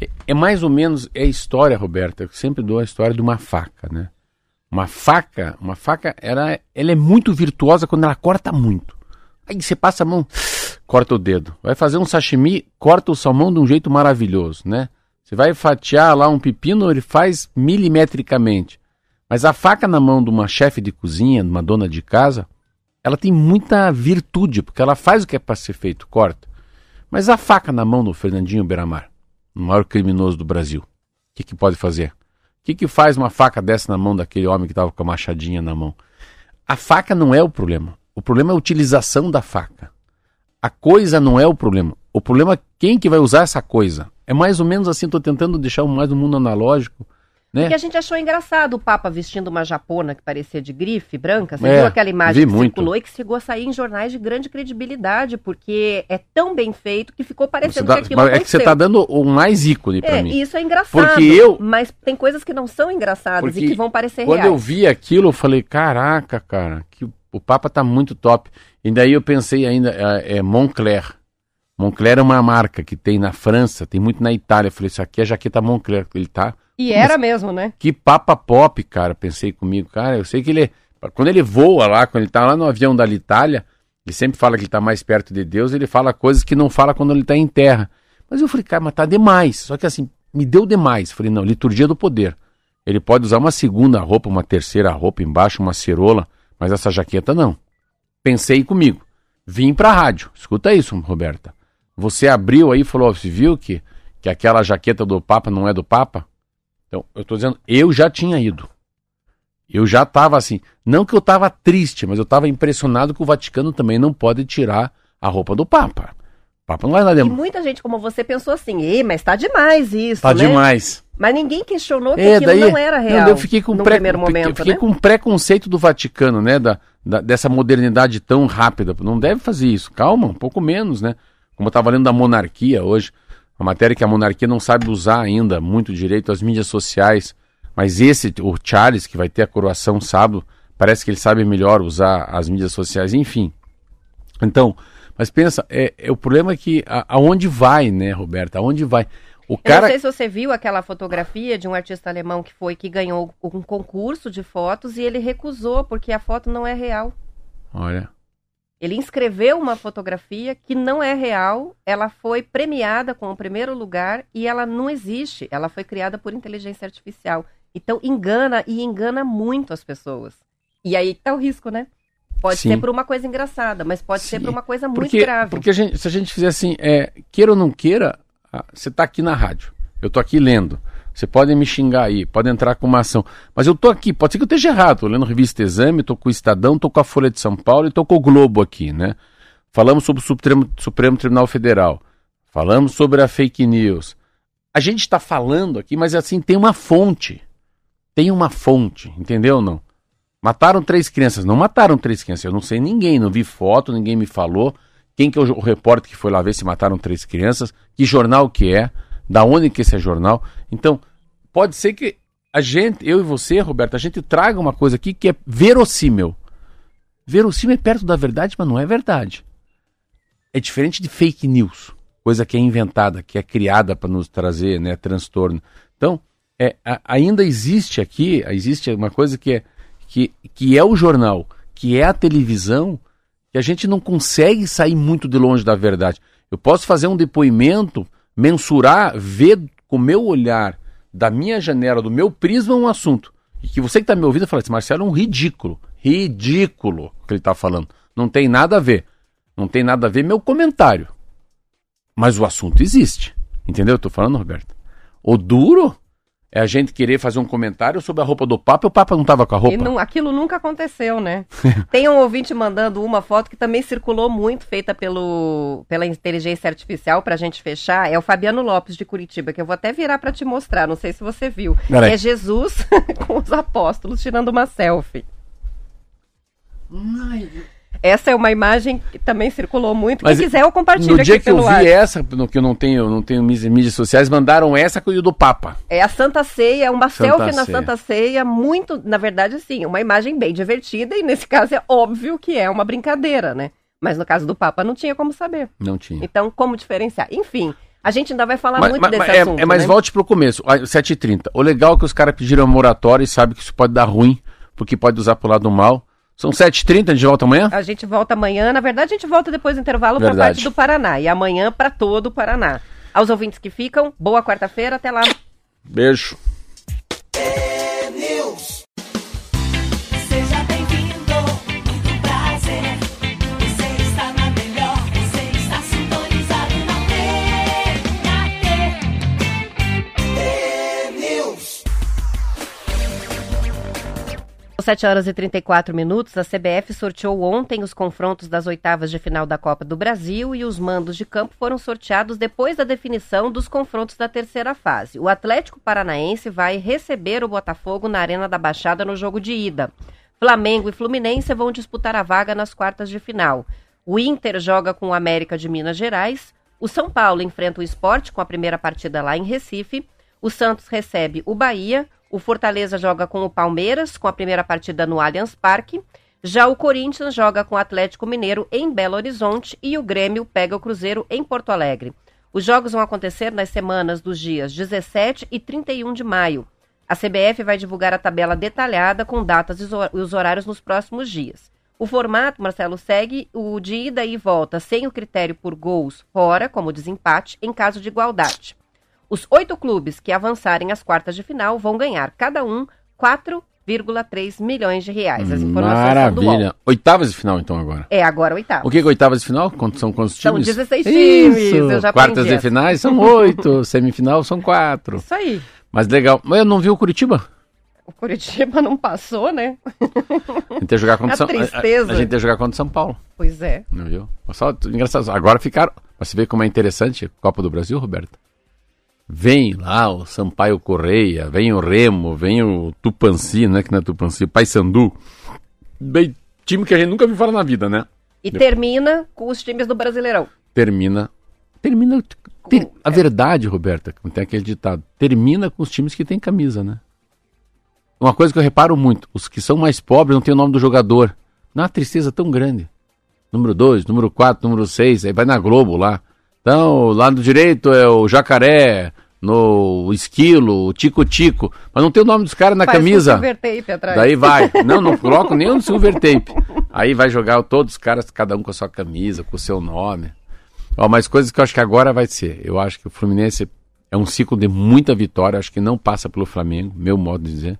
É, é mais ou menos, é a história, Roberta, eu sempre dou a história de uma faca, né? Uma faca, uma faca, ela, ela é muito virtuosa quando ela corta muito. Aí você passa a mão, corta o dedo. Vai fazer um sashimi, corta o salmão de um jeito maravilhoso, né? Você vai fatiar lá um pepino, ele faz milimetricamente. Mas a faca na mão de uma chefe de cozinha, de uma dona de casa, ela tem muita virtude, porque ela faz o que é para ser feito, corta. Mas a faca na mão do Fernandinho Beiramar, o maior criminoso do Brasil, o que, que pode fazer? O que, que faz uma faca dessa na mão daquele homem que estava com a machadinha na mão? A faca não é o problema. O problema é a utilização da faca. A coisa não é o problema. O problema é quem que vai usar essa coisa. É mais ou menos assim, estou tentando deixar mais o mundo analógico. Né? Porque a gente achou engraçado o Papa vestindo uma japona que parecia de grife branca. Você É, viu aquela imagem vi que muito. circulou e que chegou a sair em jornais de grande credibilidade, porque é tão bem feito que ficou parecendo dá- que aquilo mas é que você aconteceu. está dando o mais ícone para É, mim. isso é engraçado. Porque eu- Mas tem coisas que não são engraçadas e que vão parecer Quando reais. eu vi aquilo, eu falei, caraca, cara, que o Papa tá muito top. E daí eu pensei ainda, é, é Moncler. Moncler é uma marca que tem na França, tem muito na Itália. Eu falei, isso aqui é jaqueta Moncler. Ele tá. E era mesmo, né? Que papa pop, cara, pensei comigo. Cara, eu sei que ele. Quando ele voa lá, quando ele tá lá no avião da Itália, ele sempre fala que ele tá mais perto de Deus, ele fala coisas que não fala quando ele tá em terra. Mas eu falei, cara, mas tá demais. Só que assim, me deu demais. Falei, não, liturgia do poder. Ele pode usar uma segunda roupa, uma terceira roupa embaixo, uma cerola, mas essa jaqueta não. Pensei comigo. Vim pra rádio. Escuta isso, Roberta. Você abriu aí e falou, você viu que, que aquela jaqueta do Papa não é do Papa? Então, eu tô dizendo, eu já tinha ido. Eu já tava assim, não que eu tava triste, mas eu tava impressionado que o Vaticano também não pode tirar a roupa do Papa. O Papa não vai lá E dentro. muita gente como você pensou assim, Ei, mas tá demais isso, Tá né? demais. Mas ninguém questionou que É, aquilo daí, não era não, real. eu fiquei com, pré, primeiro momento, fiquei né? com preconceito do Vaticano, né? Da, da- dessa modernidade tão rápida. Não deve fazer isso. Calma, um pouco menos, né? Como eu estava lendo da monarquia hoje, a matéria que a monarquia não sabe usar ainda muito direito as mídias sociais. Mas esse, o Charles, que vai ter a coroação sábado, parece que ele sabe melhor usar as mídias sociais, enfim. Então, mas pensa, é, é o problema é que a- aonde vai, né, Roberta? Aonde vai? O Eu não cara. sei se você viu aquela fotografia de um artista alemão que foi que ganhou um concurso de fotos e ele recusou porque a foto não é real. Olha. Ele inscreveu uma fotografia que não é real, ela foi premiada com o primeiro lugar e ela não existe. Ela foi criada por inteligência artificial. Então engana e engana muito as pessoas. E aí tá o risco, né? Pode Sim. ser por uma coisa engraçada, mas pode ser Sim. por uma coisa muito Porque, grave. porque a gente- se a gente fizer assim, é, queira ou não queira, você está aqui na rádio, eu estou aqui lendo. Você pode me xingar aí, pode entrar com uma ação. Mas eu estou aqui, pode ser que eu esteja errado. Tô lendo revista Exame, estou com o Estadão, estou com a Folha de São Paulo e estou com o Globo aqui, né? Falamos sobre o Supremo, Supremo Tribunal Federal. Falamos sobre a fake news. A gente está falando aqui, mas assim, tem uma fonte. Tem uma fonte, entendeu ou não? Mataram três crianças. Não mataram três crianças. Eu não sei ninguém, não vi foto, ninguém me falou. Quem que é o repórter que foi lá ver se mataram três crianças? Que jornal que é? Da onde que esse é jornal? Então, pode ser que a gente, eu e você, Roberto, a gente traga uma coisa aqui que é verossímil. Verossímil é perto da verdade, mas não é verdade. É diferente de fake news, coisa que é inventada, que é criada para nos trazer né, transtorno. Então, é, a- ainda existe aqui, existe uma coisa que é, que, que é o jornal, que é a televisão, que a gente não consegue sair muito de longe da verdade. Eu posso fazer um depoimento, mensurar, ver com o meu olhar, da minha janela, do meu prisma, um assunto. E que você que está me ouvindo fala assim, Marcelo é um ridículo. Ridículo o que ele está falando. Não tem nada a ver. Não tem nada a ver meu comentário. Mas o assunto existe. Entendeu? Eu falando, Roberto. O duro é a gente querer fazer um comentário sobre a roupa do Papa e o Papa não tava com a roupa. E não- aquilo nunca aconteceu, né? <laughs> Tem um ouvinte mandando uma foto que também circulou muito, feita pelo, pela inteligência artificial, pra gente fechar. É o Fabiano Lopes de Curitiba, que eu vou até virar pra te mostrar, não sei se você viu. Peraí. É Jesus <laughs> com os apóstolos tirando uma selfie. Essa é uma imagem que também circulou muito. Mas Quem quiser, eu compartilho No dia que eu vi WhatsApp. essa, no que eu não tenho, não tenho mídias, sociais, mandaram essa com o do Papa. É a Santa Ceia, uma Santa selfie na Ceia. Santa Ceia, muito, na verdade, assim, uma imagem bem divertida, e nesse <laughs> caso é óbvio que é uma brincadeira, né? Mas no caso do Papa não tinha como saber. Não tinha. Então, como diferenciar? Enfim, a gente ainda vai falar Mas, muito mas- desse é, assunto. é, mas né? volte pro começo, ah, 7h30. O legal é que os caras pediram moratória e sabe que isso pode dar ruim, porque pode usar pro lado mal. São 7h30, a gente volta amanhã? A gente volta amanhã. Na verdade, a gente volta depois do intervalo para parte do Paraná. E amanhã para todo o Paraná. Aos ouvintes que ficam, boa quarta-feira. Até lá. Beijo. 7 horas e 34 minutos, a CBF sorteou ontem os confrontos das oitavas de final da Copa do Brasil e os mandos de campo foram sorteados depois da definição dos confrontos da terceira fase. O Atlético Paranaense vai receber o Botafogo na Arena da Baixada no jogo de ida. Flamengo e Fluminense vão disputar a vaga nas quartas de final. O Inter joga com o América de Minas Gerais. O São Paulo enfrenta o Esporte com a primeira partida lá em Recife. O Santos recebe o Bahia. O Fortaleza joga com o Palmeiras, com a primeira partida no Allianz Parque. Já o Corinthians joga com o Atlético Mineiro em Belo Horizonte e o Grêmio pega o Cruzeiro em Porto Alegre. Os jogos vão acontecer nas semanas dos dias 17 e 31 de maio. A CBF vai divulgar a tabela detalhada com datas e os hor- os horários nos próximos dias. O formato, Marcelo, segue o de ida e volta sem o critério por gols fora, como desempate, em caso de igualdade. Os oito clubes que avançarem às quartas de final vão ganhar, cada um, 4,3 milhões de reais. As informações são do UOL. Maravilha. Oitavas de final, então, agora. É, agora oitavo. O que é oitavas de final? São quantos São times? 16 times, Isso. eu já Quartas de finais são oito, <laughs> semifinal são quatro. Isso aí. Mas legal. Mas eu não vi o Curitiba? O Curitiba não passou, né? A gente ia jogar contra <laughs> A São. A, a gente ia jogar contra São Paulo, Pois é. não viu? Só engraçado. Agora ficaram. Mas você vê como é interessante a Copa do Brasil, Roberto? Vem lá o Sampaio Correia, vem o Remo, vem o Tupanci, não é que não é Tupanci, Paysandu. Bem, time que a gente nunca viu falar na vida, né? E termina com os times do Brasileirão. termina. Termina. ter- a verdade, Roberta, tem aquele ditado, termina com os times que têm camisa, né? Uma coisa que eu reparo muito: os que são mais pobres não tem o nome do jogador. Não é uma tristeza tão grande. Número 2, número 4, número 6, aí vai na Globo lá. Então, lá do direito é o Jacaré, no esquilo, o tico-tico, mas não tem o nome dos caras na Faz camisa. silver tape atrás. Daí vai. <laughs> Não, não coloco nem um silver tape. Aí vai jogar todos os caras, cada um com a sua camisa, com o seu nome. Ó, mas coisas que eu acho que agora vai ser. Eu acho que o Fluminense é um ciclo de muita vitória. Acho que não passa pelo Flamengo, meu modo de dizer.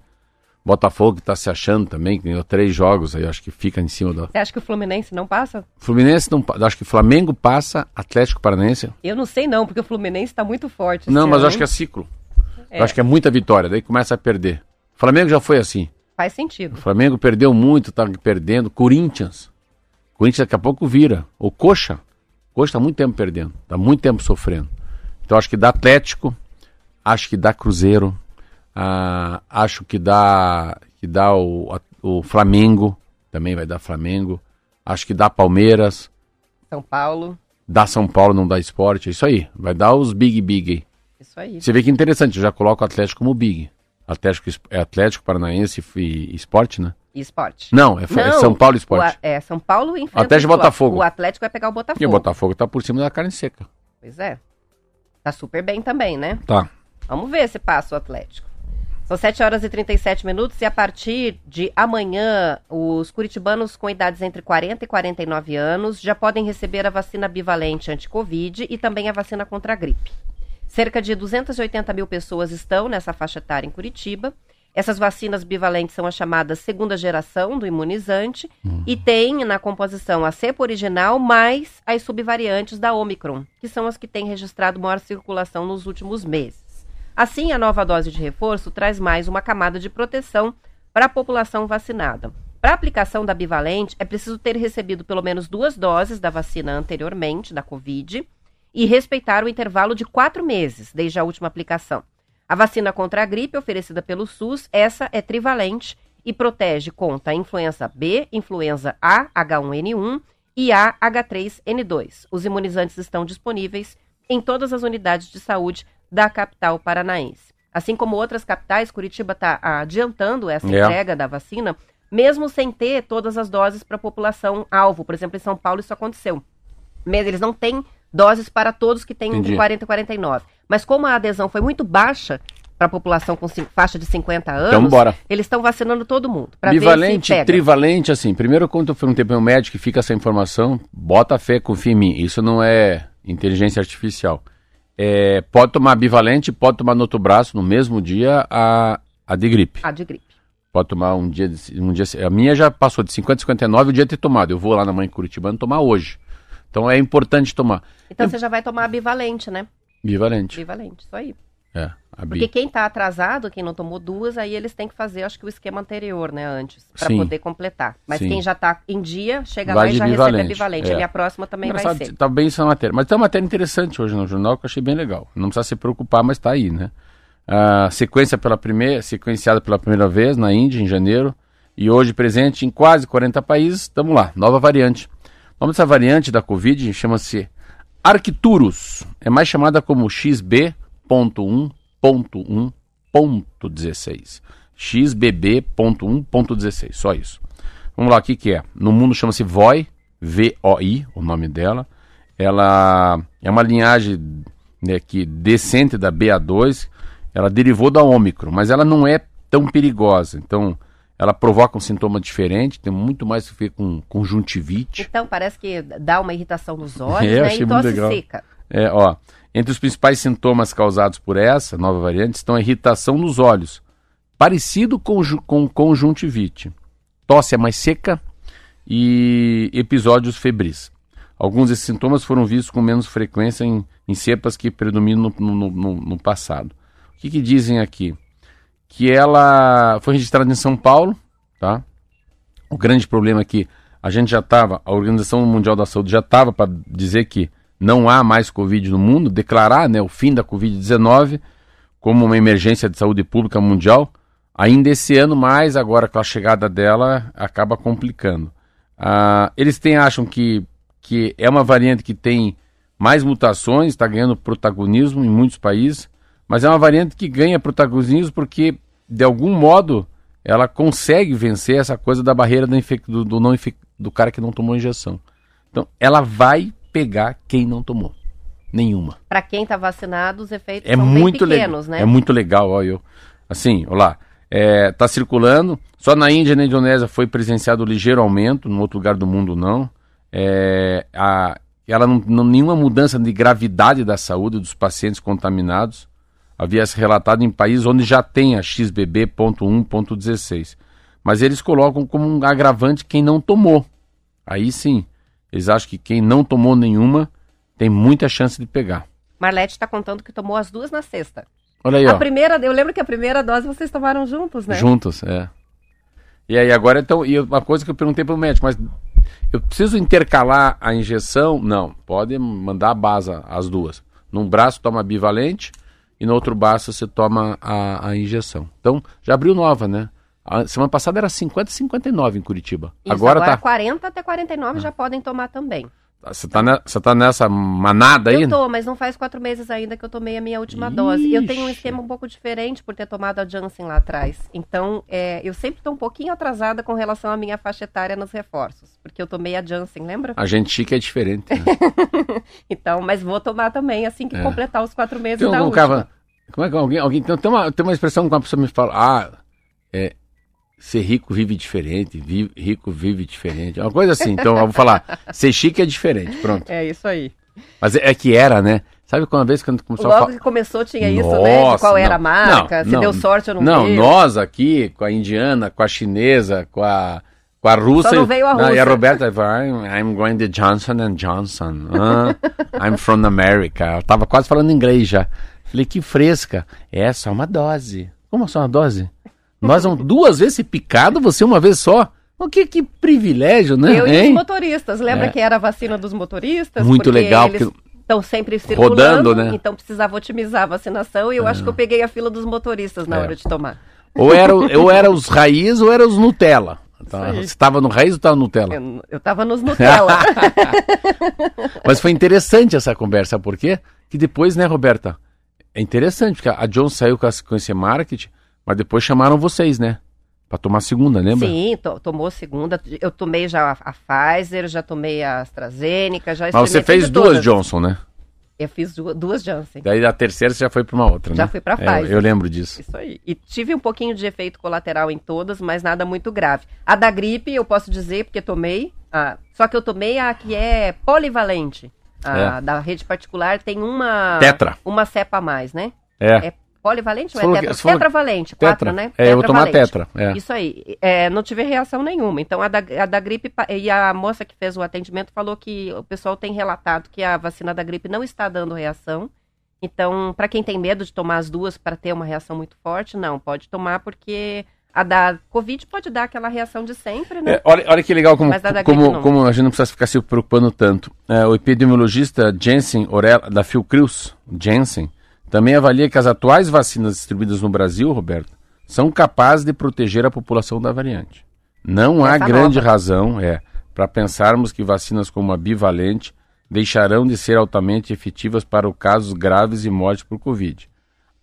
Botafogo que tá se achando também, que ganhou três jogos, aí acho que fica em cima do. Você acha que o Fluminense não passa? Fluminense não Acho que Flamengo passa, Atlético Paranaense. Eu não sei não, porque o Fluminense tá muito forte. Não, mas ano, eu acho hein? que é ciclo. Eu acho que é muita vitória, daí começa a perder. O Flamengo já foi assim. Faz sentido. O Flamengo perdeu muito, tá perdendo. Corinthians. Corinthians daqui a pouco vira. O Coxa. O Coxa tá muito tempo perdendo. Tá muito tempo sofrendo. Então acho que dá Atlético. Acho que dá Cruzeiro. Ah, acho que dá que dá o, a- o Flamengo. Também vai dar Flamengo. Acho que dá Palmeiras. São Paulo, Dá São Paulo, não dá esporte. É isso aí. Vai dar os Big Big isso aí. Você vê que interessante. Eu já coloco o Atlético como Big. Atlético é Atlético Paranaense e esporte, né? E esporte. Não, é, é São Paulo Esporte. É, São Paulo enfrenta Atlético o e Botafogo. O Atlético vai pegar o Botafogo. E o Botafogo tá por cima da carne seca. Pois é. Tá super bem também, né? Tá. Vamos ver se passa o Atlético. São 7 horas e 37 minutos e a partir de amanhã, os curitibanos com idades entre 40 e 49 anos já podem receber a vacina bivalente anti-Covid e também a vacina contra a gripe. Cerca de 280 mil pessoas estão nessa faixa etária em Curitiba. Essas vacinas bivalentes são as chamadas segunda geração do imunizante e tem na composição a cepa original mais as subvariantes da Omicron, que são as que têm registrado maior circulação nos últimos meses. Assim, a nova dose de reforço traz mais uma camada de proteção para a população vacinada. Para a aplicação da bivalente, é preciso ter recebido pelo menos duas doses da vacina anteriormente, da Covid, e respeitar o intervalo de quatro meses desde a última aplicação. A vacina contra a gripe oferecida pelo SUS, essa é trivalente e protege contra a influenza B, influenza A, H1N1 e A, H3N2. Os imunizantes estão disponíveis em todas as unidades de saúde da capital paranaense. Assim como outras capitais, Curitiba está adiantando essa É. entrega da vacina, mesmo sem ter todas as doses para a população alvo. Por exemplo, em São Paulo isso aconteceu. Eles não têm doses para todos que têm Entendi. de 40 e 49. Mas como a adesão foi muito baixa para a população com faixa de 50 anos, Então, bora. eles estão vacinando todo mundo. Pra ver se Bivalente, trivalente, assim. Primeiro, quando eu perguntei para o médico que fica essa informação, bota fé, confia em mim. Isso não é inteligência artificial. É, pode tomar bivalente, pode tomar no outro braço, no mesmo dia, a, a de gripe. A de gripe. Pode tomar um dia, um dia. A minha já passou de 50 a 59 o dia ter tomado. Eu vou lá na mãe Curitibana tomar hoje. Então é importante tomar. Então você já vai tomar bivalente, né? Bivalente. Bivalente, isso aí. Porque quem tá atrasado, quem não tomou duas, aí eles têm que fazer, acho que o esquema anterior, né, antes, para poder completar. Mas Sim. quem já tá em dia, chega Vai lá e já recebe a bivalente, bivalente. é. A próxima também vai Engraçado, ser. tá bem essa matéria. Mas tem uma matéria interessante hoje no jornal que eu achei bem legal. Não precisa se preocupar, mas tá aí, né? A sequência pela primeira, sequenciada pela primeira vez na Índia, em janeiro, e hoje presente em quase 40 países. Estamos lá, nova variante. O nome dessa variante da Covid chama-se Arcturus. É mais chamada como XB.1.1.16. XBB.1.16, só isso. Vamos lá, o que, que é? No mundo chama-se VOI, V-O-I, o nome dela. Ela é uma linhagem né, que descente da BA2, ela derivou da Ômicron, mas ela não é tão perigosa. Então, ela provoca um sintoma diferente, tem muito mais a ver com conjuntivite. Então, parece que dá uma irritação nos olhos, <laughs> É, né? achei E muito tosse legal. seca. É, ó, entre os principais sintomas causados por essa nova variante estão a irritação nos olhos, parecido com, com conjuntivite, tosse é mais seca e episódios febris. Alguns desses sintomas foram vistos com menos frequência em, em cepas que predominam no, no- no- no passado. O que, que dizem aqui? Que ela foi registrada em São Paulo, tá? O grande problema é que a gente já estava, a Organização Mundial da Saúde já estava para dizer que não há mais Covid no mundo, declarar né, o fim da Covid-19 como uma emergência de saúde pública mundial, ainda esse ano, mas agora com a chegada dela acaba complicando. Ah, eles têm, acham que, que é uma variante que tem mais mutações, está ganhando protagonismo em muitos países, mas é uma variante que ganha protagonismo porque, de algum modo, ela consegue vencer essa coisa da barreira do, infec- do, do infec- do cara que não tomou injeção. Então, ela vai pegar quem não tomou. Nenhuma. Para quem tá vacinado, os efeitos É são muito pequenos, né? É muito legal, ó, eu. Assim, olha lá. É, tá circulando. Só na Índia e na Indonésia foi presenciado um ligeiro aumento, no outro lugar do mundo não. É, a, ela não, não- nenhuma mudança de gravidade da saúde dos pacientes contaminados havia se relatado em países onde já tem a XBB.1.16. Mas eles colocam como um agravante quem não tomou. Aí sim, eles acham que quem não tomou nenhuma tem muita chance de pegar. Marlete está contando que tomou as duas na sexta. Olha aí, A ó. primeira, eu lembro que a primeira dose vocês tomaram juntos, né? Juntos, é. E aí agora então, e uma coisa que eu perguntei pro médico, mas eu preciso intercalar a injeção? Não, pode mandar a base, as duas. Num braço toma bivalente e no outro braço você toma a, a injeção. Então, já abriu nova, né? A semana passada era 50 e 59 em Curitiba. Isso, agora, agora tá. 40 até 49 já podem tomar também. Você tá, ne- tá nessa manada aí? Eu tô, mas não faz quatro meses ainda que eu tomei a minha última dose. Eu tenho um Ixi. esquema um pouco diferente por ter tomado a Janssen lá atrás. Então, é, eu sempre tô um pouquinho atrasada com relação à minha faixa etária nos reforços. Porque eu tomei a Janssen, lembra? A gente chique é diferente. Né? <laughs> Então, mas vou tomar também assim que É. completar os quatro meses Tem da última. cara, como é que alguém, alguém tem uma, tem uma expressão que uma pessoa me fala, ah, é, ser rico vive diferente, vi- rico vive diferente, uma coisa assim. Então eu vou falar, ser chique é diferente, pronto. É isso aí. Mas é, é que era, né? Sabe quando uma vez quando começou a Logo falar... que começou tinha isso, né? De qual era a marca, se deu sorte ou não, Não, nós aqui, com a indiana, com a chinesa, com a, com a russa... Só não veio a e a russa. Roberta, I'm, I'm going to Johnson and Johnson. Ah, I'm from America. Ela tava quase falando inglês já. Falei, que fresca. É só uma dose. Como só uma dose? Nós vamos duas vezes picado, você uma vez só. O que, que privilégio, né? Eu e os hein? motoristas. Lembra É. que era a vacina dos motoristas? Muito Porque legal, Eles porque- estão sempre circulando, Rodando, né? então precisava otimizar a vacinação e eu acho que eu peguei a fila dos motoristas na É. hora de tomar. Ou era, <laughs> ou era os raiz ou era os Nutella. Tá? Você estava no raiz ou estava no Nutella? Eu, eu tava nos Nutella. <laughs> Mas foi interessante essa conversa, por quê? Que depois, né, Roberta? É interessante, porque a John saiu com esse marketing, mas depois chamaram vocês, né? Pra tomar a segunda, lembra? Sim, to- tomou segunda. Eu tomei já a, a Pfizer, já tomei a AstraZeneca, já Mas você fez duas todas. Johnson, né? Eu fiz duas, duas Janssen. Daí a terceira você já foi pra uma outra, né? Já fui pra É, Pfizer. eu lembro disso. Isso aí. E tive um pouquinho de efeito colateral em todas, mas nada muito grave. A da gripe, eu posso dizer, porque tomei. a- só que eu tomei a que é polivalente. A É. da rede particular tem uma. Tetra. Uma cepa a mais, né? É. É polivalente ou é tetra? que- Tetravalente, Tetra. quatro, né? É, eu vou tomar tetra. É. Isso aí. É, não tive reação nenhuma. Então, a da, a da gripe. E a moça que fez o atendimento falou que o pessoal tem relatado que a vacina da gripe não está dando reação. Então, para quem tem medo de tomar as duas para ter uma reação muito forte, não, pode tomar porque a da Covid pode dar aquela reação de sempre, né? É, olha, olha que legal como, como, como a gente não precisa ficar se preocupando tanto. É, o epidemiologista Jensen Orella, da Fiocruz, Jensen, também avalia que as atuais vacinas distribuídas no Brasil, Roberto, são capazes de proteger a população da variante. Não há Essa grande nova. razão é, para pensarmos que vacinas como a bivalente deixarão de ser altamente efetivas para os casos graves e mortes por Covid.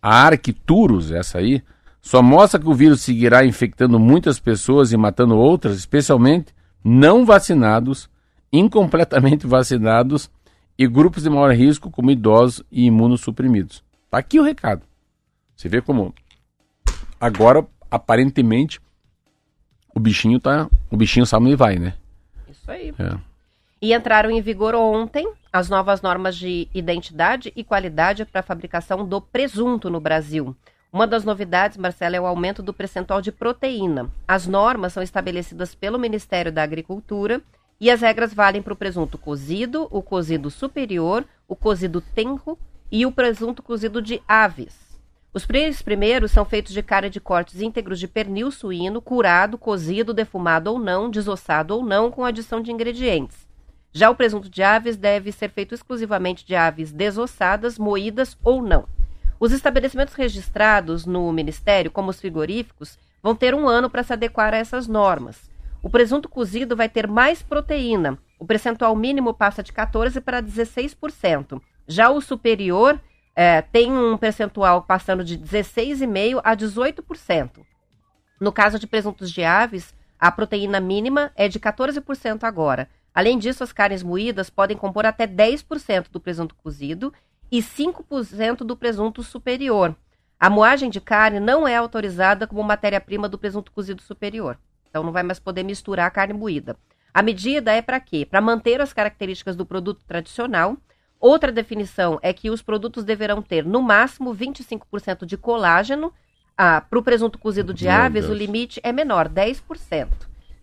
A Arcturus, essa aí, só mostra que o vírus seguirá infectando muitas pessoas e matando outras, especialmente não vacinados, incompletamente vacinados e grupos de maior risco, como idosos e imunossuprimidos. Tá aqui o recado. Você vê como agora, aparentemente, o bichinho tá. O bichinho sabe onde vai, né? Isso aí. É. E entraram em vigor ontem as novas normas de identidade e qualidade para a fabricação do presunto no Brasil. Uma das novidades, Marcela, é o aumento do percentual de proteína. As normas são estabelecidas pelo Ministério da Agricultura e as regras valem para o presunto cozido, o cozido superior, o cozido tenro e o presunto cozido de aves. Os três primeiros são feitos de carne de cortes íntegros de pernil suíno, curado, cozido, defumado ou não, desossado ou não, com adição de ingredientes. Já o presunto de aves deve ser feito exclusivamente de aves desossadas, moídas ou não. Os estabelecimentos registrados no Ministério, como os frigoríficos, vão ter um ano para se adequar a essas normas. O presunto cozido vai ter mais proteína. O percentual mínimo passa de 14% para 16%. Já o superior eh, tem um percentual passando de 16,5% a 18%. No caso de presuntos de aves, a proteína mínima é de 14% agora. Além disso, as carnes moídas podem compor até 10% do presunto cozido e 5% do presunto superior. A moagem de carne não é autorizada como matéria-prima do presunto cozido superior. Então não vai mais poder misturar a carne moída. A medida é para quê? Para manter as características do produto tradicional. Outra definição é que os produtos deverão ter, no máximo, 25% de colágeno. Ah, para o presunto cozido de Meu aves, Deus. o limite é menor, 10%.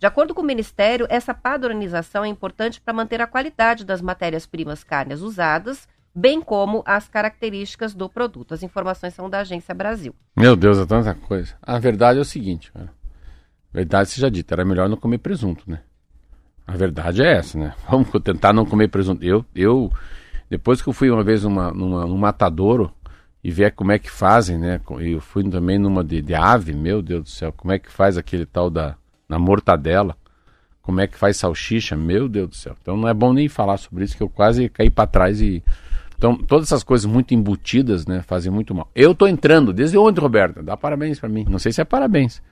De acordo com o Ministério, essa padronização é importante para manter a qualidade das matérias-primas carnes usadas, bem como as características do produto. As informações são da Agência Brasil. Meu Deus, é tanta coisa. A verdade é o seguinte, cara. Verdade seja dita, era melhor não comer presunto, né? A verdade é essa, né? <laughs> Vamos tentar não comer presunto. Eu, eu depois que eu fui uma vez numa, numa, num matadouro e ver como é que fazem, né? Eu fui também numa de, de ave, meu Deus do céu, como é que faz aquele tal da na mortadela, como é que faz salsicha, meu Deus do céu. Então não é bom nem falar sobre isso, que eu quase caí para trás e então, todas essas coisas muito embutidas, né, fazem muito mal. Eu tô entrando desde ontem, Roberto. Dá parabéns para mim. Não sei se é parabéns.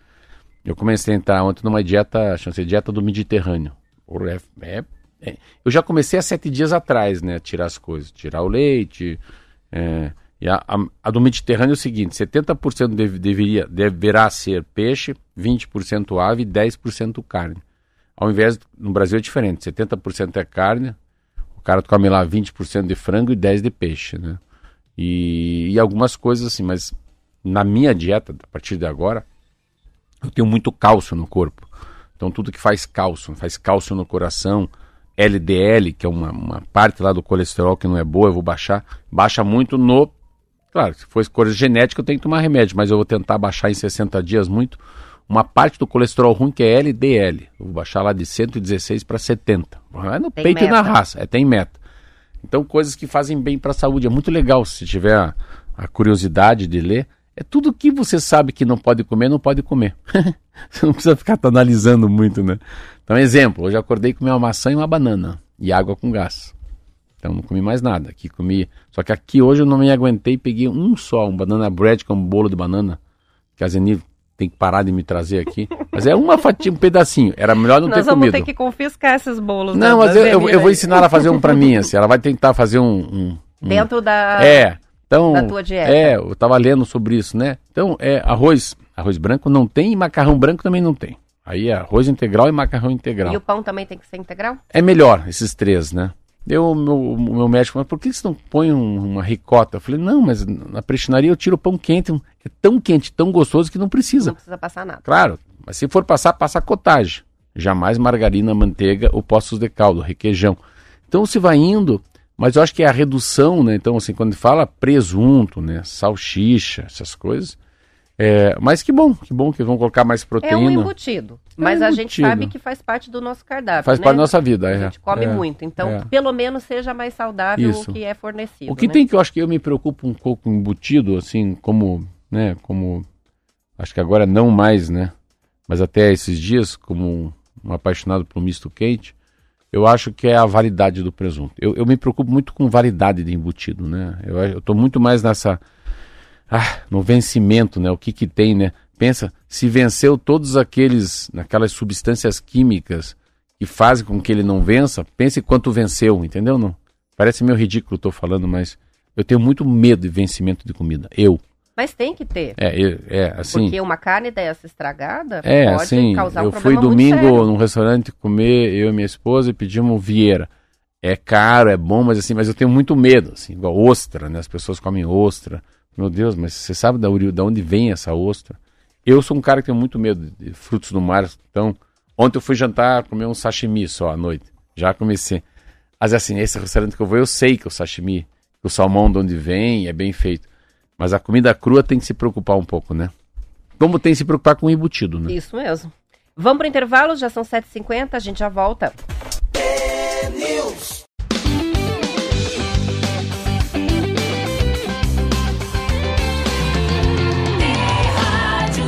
Eu comecei a entrar ontem numa dieta, chama-se dieta do Mediterrâneo. É, é- é. Eu já comecei há sete dias atrás, né, a tirar as coisas. Tirar o leite. é, e a, a- a do Mediterrâneo é o seguinte: 70% deve, deveria, deverá ser peixe, 20% ave e 10% carne. Ao invés, no Brasil é diferente: 70% é carne, o cara come lá 20% de frango e 10% de peixe, né? E, e algumas coisas assim, mas na minha dieta, a partir de agora, eu tenho muito cálcio no corpo. Então tudo que faz cálcio, faz cálcio no coração, LDL, que é uma, uma parte lá do colesterol que não é boa, eu vou baixar, baixa muito no. Claro, se for coisa genética, eu tenho que tomar remédio, mas eu vou tentar baixar em 60 dias muito uma parte do colesterol ruim que é LDL. Eu vou baixar lá de 116 para 70. É no Tem peito e na meta. raça, é, tem meta. Então, coisas que fazem bem para a saúde. É muito legal se tiver a, a curiosidade de ler. É tudo que você sabe que não pode comer, não pode comer. <laughs> você não precisa ficar analisando muito, né? Então, exemplo, hoje eu acordei com uma maçã e uma banana e água com gás. Então não comi mais nada. Aqui comi. Só que aqui hoje eu não me aguentei e peguei um só, um banana bread com um bolo de banana. Que a Zeni tem que parar de me trazer aqui. Mas é uma fatia, um pedacinho. Era melhor não Nós ter vamos comido. ter que confiscar esses bolos. Não, da- mas eu, eu, eu vou ensinar ela a fazer um pra mim, assim. Ela vai tentar fazer um. um- um- Dentro da. É. Então, da tua dieta. É, eu tava lendo sobre isso, né? Então, é arroz, arroz branco não tem e macarrão branco também não tem. Aí é arroz integral e macarrão integral. E o pão também tem que ser integral? É melhor esses três, né? Eu, meu, o meu médico falou, por que você não põe um- uma ricota? Eu falei, não, mas na prestinaria eu tiro o pão quente. É tão quente, tão gostoso que não precisa. Não precisa passar nada. Claro, mas se for passar, passa cottage. Jamais margarina, manteiga ou postos de caldo, requeijão. Então você vai indo, mas eu acho que é a redução, né? Então, assim, quando fala presunto, né? Salsicha, essas coisas. É, mas que bom, que bom que vão colocar mais É proteína. um embutido. Mas a gente embutido. sabe que faz parte do nosso cardápio. Faz né? parte da nossa vida. A é, gente come é, muito. Então, é. pelo menos seja mais saudável Isso. o que é fornecido. O que né? tem que eu acho que eu me preocupo um pouco embutido, assim, como, né, como acho que agora não mais, né? Mas até esses dias, como um apaixonado por misto quente, eu acho que é a validade do presunto. Eu, eu me preocupo muito com validade de embutido, né? Eu, tô muito mais nessa ah, no vencimento, né? O que que tem, né? Pensa, se venceu todos aqueles, naquelas substâncias químicas que fazem com que ele não vença, pense quanto venceu, entendeu? Não? Parece meio ridículo tô falando, mas eu tenho muito medo de vencimento de comida. Eu. Mas tem que ter. É, eu- é assim. Porque uma carne dessa estragada É, pode assim, causar um eu fui problema muito domingo sério. num restaurante comer, eu e minha esposa, e pedimos Vieira. É caro, é bom, mas assim, mas eu tenho muito medo, assim, igual ostra, né? As pessoas comem ostra. Meu Deus, mas você sabe da, da onde vem essa ostra? Eu sou um cara que tem muito medo de frutos do mar, então, ontem eu fui jantar, comer um sashimi só à noite. Já comecei. Mas assim, esse restaurante que eu vou, eu sei que o sashimi, o salmão de onde vem, é bem feito. Mas a comida crua tem que se preocupar um pouco, né? Como tem que se preocupar com o embutido, né? Isso mesmo. Vamos para intervalo, já são 7h50, a gente já volta. Rádio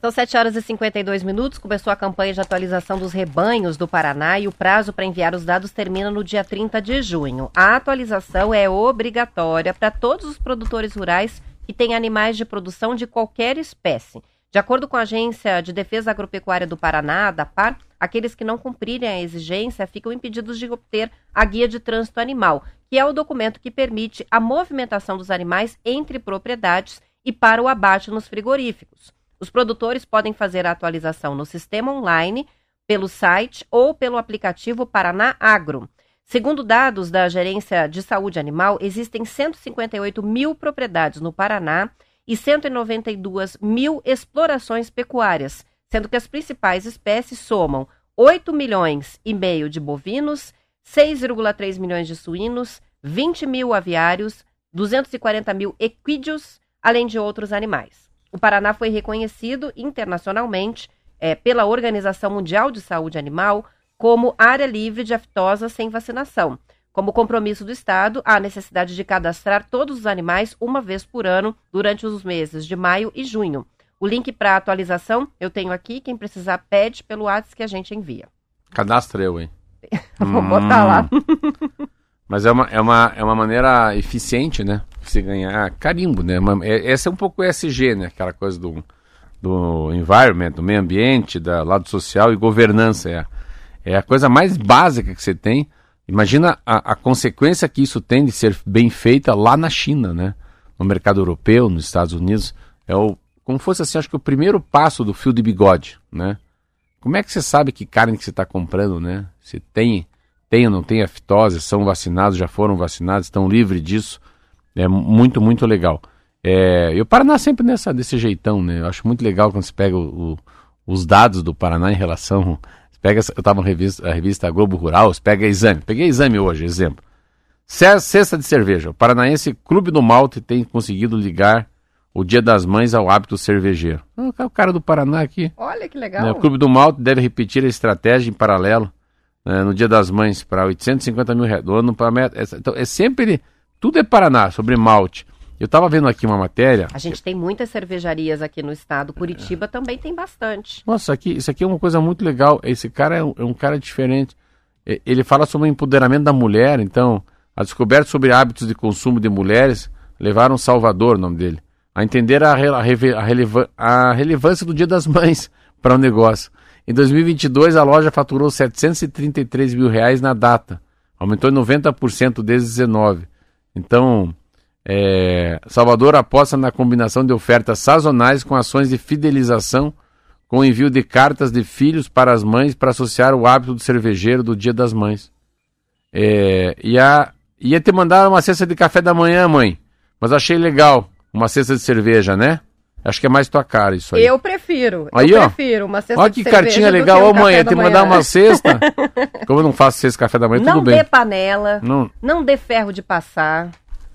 São São 7 horas e 52 minutos. Começou a campanha de atualização dos rebanhos do Paraná e o prazo para enviar os dados termina no dia 30 de junho. A atualização é obrigatória para todos os produtores rurais que têm animais de produção de qualquer espécie. De acordo com a Agência de Defesa Agropecuária do Paraná, a DAPAR, aqueles que não cumprirem a exigência ficam impedidos de obter a Guia de Trânsito Animal, que é o documento que permite a movimentação dos animais entre propriedades e para o abate nos frigoríficos. Os produtores podem fazer a atualização no sistema online, pelo site ou pelo aplicativo Paraná Agro. Segundo dados da Gerência de Saúde Animal, existem 158 mil propriedades no Paraná e 192 mil explorações pecuárias, sendo que as principais espécies somam 8 milhões e meio de bovinos, 6,3 milhões de suínos, 20 mil aviários, 240 mil equídeos, além de outros animais. O Paraná foi reconhecido internacionalmente é, pela Organização Mundial de Saúde Animal como área livre de aftosa sem vacinação. Como compromisso do Estado, há a necessidade de cadastrar todos os animais uma vez por ano durante os meses de maio e junho. O link para atualização eu tenho aqui. Quem precisar, pede pelo WhatsApp que a gente envia. Cadastra eu, hein? <laughs> Vou botar lá. Mas é uma, é uma, é uma maneira eficiente, né? Você ganhar carimbo, né? É, essa é um pouco ESG, né? Aquela coisa do, do environment, do meio ambiente, da lado social e governança. É, é a coisa mais básica que você tem. Imagina a, a consequência que isso tem de ser bem feita lá na China, né? No mercado europeu, nos Estados Unidos. É o, como fosse assim, acho que o primeiro passo do fio de bigode, né? Como é que você sabe que carne que você está comprando, né? Se tem, tem ou não tem a fitose, são vacinados, já foram vacinados, estão livres disso. É muito, muito legal. É, e o Paraná sempre nessa, desse jeitão, né? Eu acho muito legal quando você pega o, o, os dados do Paraná em relação. Pega, eu estava na revista, a revista Globo Rural, você pega exame. Peguei exame hoje, exemplo. Cesta de cerveja. O Paranaense Clube do Malte tem conseguido ligar o Dia das Mães ao hábito cervejeiro. Ah, O cara do Paraná aqui. Olha que né? legal. O Clube do Malte deve repetir a estratégia em paralelo né, no Dia das Mães para 850 mil reais do ano para meta. Então, é sempre. Tudo é Paraná, sobre malte. Eu estava vendo aqui uma matéria. A gente tem muitas cervejarias aqui no estado. Curitiba também tem bastante. Nossa, aqui, isso aqui é uma coisa muito legal. Esse cara é um, é um cara diferente. E- Ele fala sobre o empoderamento da mulher. Então, a descoberta sobre hábitos de consumo de mulheres levaram Salvador, o nome dele, a entender a, a a relevância do Dia das Mães <laughs> para o negócio. Em 2022, a loja faturou 733 mil reais na data. Aumentou em 90% desde 19. Então, é, Salvador aposta na combinação de ofertas sazonais com ações de fidelização, com envio de cartas de filhos para as mães para associar o hábito do cervejeiro do Dia das Mães. É, ia, ia te mandar uma cesta de café da manhã, mãe, mas achei legal uma cesta de cerveja, né? Acho que é mais tua cara isso aí. Eu prefiro. Aí, eu ó. prefiro uma cesta Olha que cartinha legal. que um Ô, mãe, café ia da te mandar uma <laughs> cesta. Como eu não faço cesta café da manhã, Não tudo dê bem. panela, Não, não dê ferro de passar,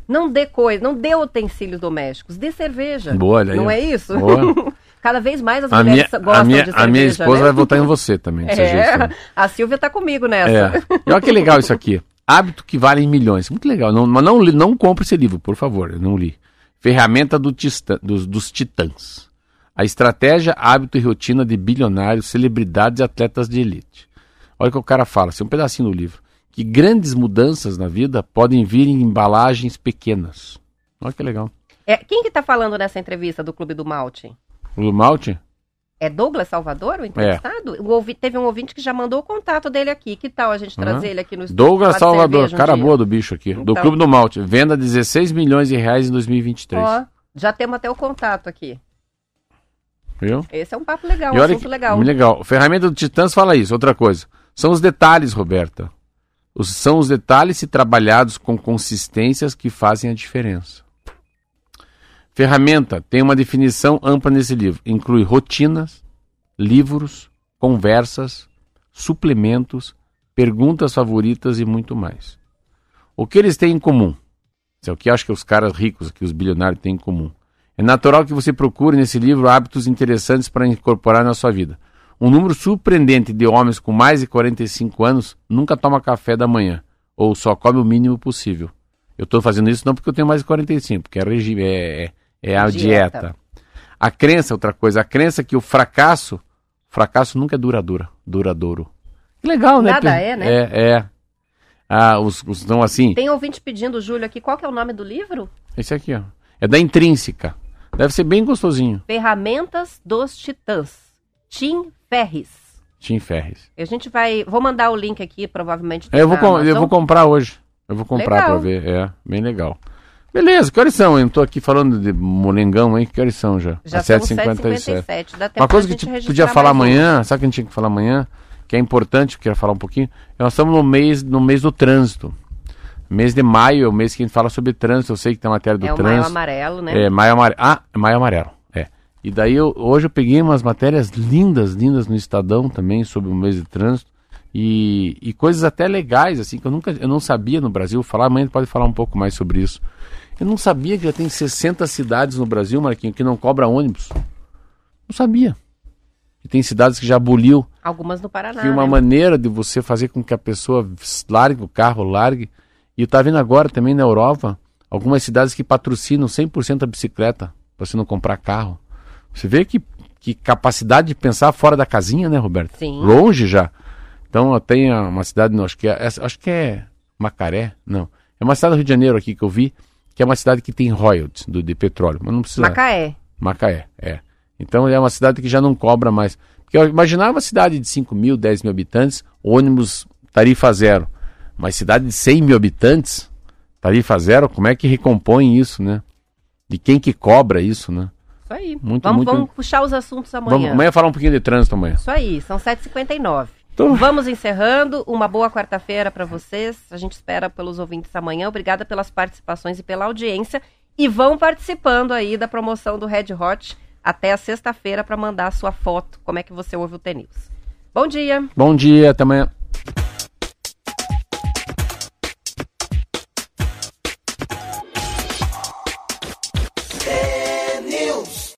não dê coisa, não dê utensílios domésticos, dê cerveja. Boa, olha aí, Não é isso? Boa. <laughs> Cada vez mais as a minha, mulheres gostam a minha, de cerveja, a minha esposa né? vai votar em <laughs> você também. É, a Silvia tá comigo nessa. É. E olha que legal isso aqui. Hábito que vale em milhões. Muito legal. Não, mas não, não compre esse livro, por favor. Eu não li. Ferramenta do tista- dos, dos titãs. A estratégia, hábito e rotina de bilionários, celebridades e atletas de elite. Olha o que o cara fala, assim, um pedacinho do livro. Que grandes mudanças na vida podem vir em embalagens pequenas. Olha que legal. É, quem que tá falando nessa entrevista do Clube do Malte? O Malte? É Douglas Salvador, o entrevistado? O ouvi- teve um ouvinte que já mandou o contato dele aqui. Que tal a gente trazer ele aqui no estúdio? Douglas Salvador, um cara dia? boa do bicho aqui. Do Então. Clube do Malte. Venda 16 milhões de reais em 2023. Ó, já temos até o contato aqui. Viu? Esse é um papo legal, E um assunto que, legal. muito legal. Ferramenta do Titãs fala isso. Outra coisa. São os detalhes, Roberta. Os- são os detalhes se trabalhados com consistências que fazem a diferença. Ferramenta tem uma definição ampla nesse livro. Inclui rotinas, livros, conversas, suplementos, perguntas favoritas e muito mais. O que eles têm em comum? Isso é o que acho que os caras ricos, que os bilionários têm em comum. É natural que você procure nesse livro hábitos interessantes para incorporar na sua vida. Um número surpreendente de homens com mais de 45 anos nunca toma café da manhã, ou só come o mínimo possível. Eu estou fazendo isso não porque eu tenho mais de 45, porque é regime, é, é, é a Dieta. dieta. A crença, outra coisa, a crença que o fracasso, fracasso nunca é duradouro, duradouro. Que legal, né? Nada é, né? É, é. Ah, os, os não assim, Tem ouvinte pedindo, Júlio, aqui, qual que é o nome do livro? esse aqui, ó. É da intrínseca. Deve ser bem gostosinho. Ferramentas dos Titãs. Tim Ferris. Tim Ferris. A gente vai. Vou mandar o link aqui, provavelmente. É, eu, vou com- eu vou comprar hoje. Eu vou comprar pra ver. É, bem legal. Beleza, que horas são? Eu não tô aqui falando de molengão, hein? Que horas são já? Já Às são 7h57. 7h57. Dá tempo Uma coisa que a gente podia falar mais um. amanhã, sabe o que a gente tinha que falar amanhã? Que é importante, eu quero falar um pouquinho. Nós estamos no mês, no mês do trânsito. Mês de maio é o mês que a gente fala sobre trânsito. Eu sei que tem matéria do É o maio trânsito. amarelo, né? É, maio amarelo. Ah, maio amarelo. É. E daí eu- hoje eu peguei umas matérias lindas, lindas no Estadão também sobre o mês de trânsito. E, e coisas até legais, assim, que eu nunca eu não sabia no Brasil. Falar, amanhã a gente pode falar um pouco mais sobre isso. Eu não sabia que já tem 60 cidades no Brasil, Marquinho, que não cobra ônibus. Não sabia. E tem cidades que já aboliu Algumas no Paraná. que uma né? maneira de você fazer com que a pessoa largue o carro, largue. E eu tá vendo agora também na Europa, algumas cidades que patrocinam 100% a bicicleta, para você não comprar carro. Você vê que, que capacidade de pensar fora da casinha, né, Roberto? Sim. Longe já. Então tenho uma cidade, não, acho que é, acho que é Macaré, não. É uma cidade do Rio de Janeiro aqui que eu vi, que é uma cidade que tem royalties do, de petróleo, mas não precisa. Macaé. Macaé, é. Então é uma cidade que já não cobra mais. Porque eu imaginava uma cidade de 5 mil, 10 mil habitantes, ônibus tarifa zero. Mas cidade de 100 mil habitantes, tarifa zero, como é que recompõe isso, né? De quem que cobra isso, né? Isso aí. Muito, vamos, muito- vamos puxar os assuntos amanhã. Vamos amanhã falar um pouquinho de trânsito amanhã. Isso aí, são 7h59. Então- Vamos encerrando. Uma boa quarta-feira para vocês. A gente espera pelos ouvintes amanhã. Obrigada pelas participações e pela audiência. E vão participando aí da promoção do Red Hot até a sexta-feira para mandar a sua foto, como é que você ouve o T-News. Bom dia! Bom dia, até amanhã.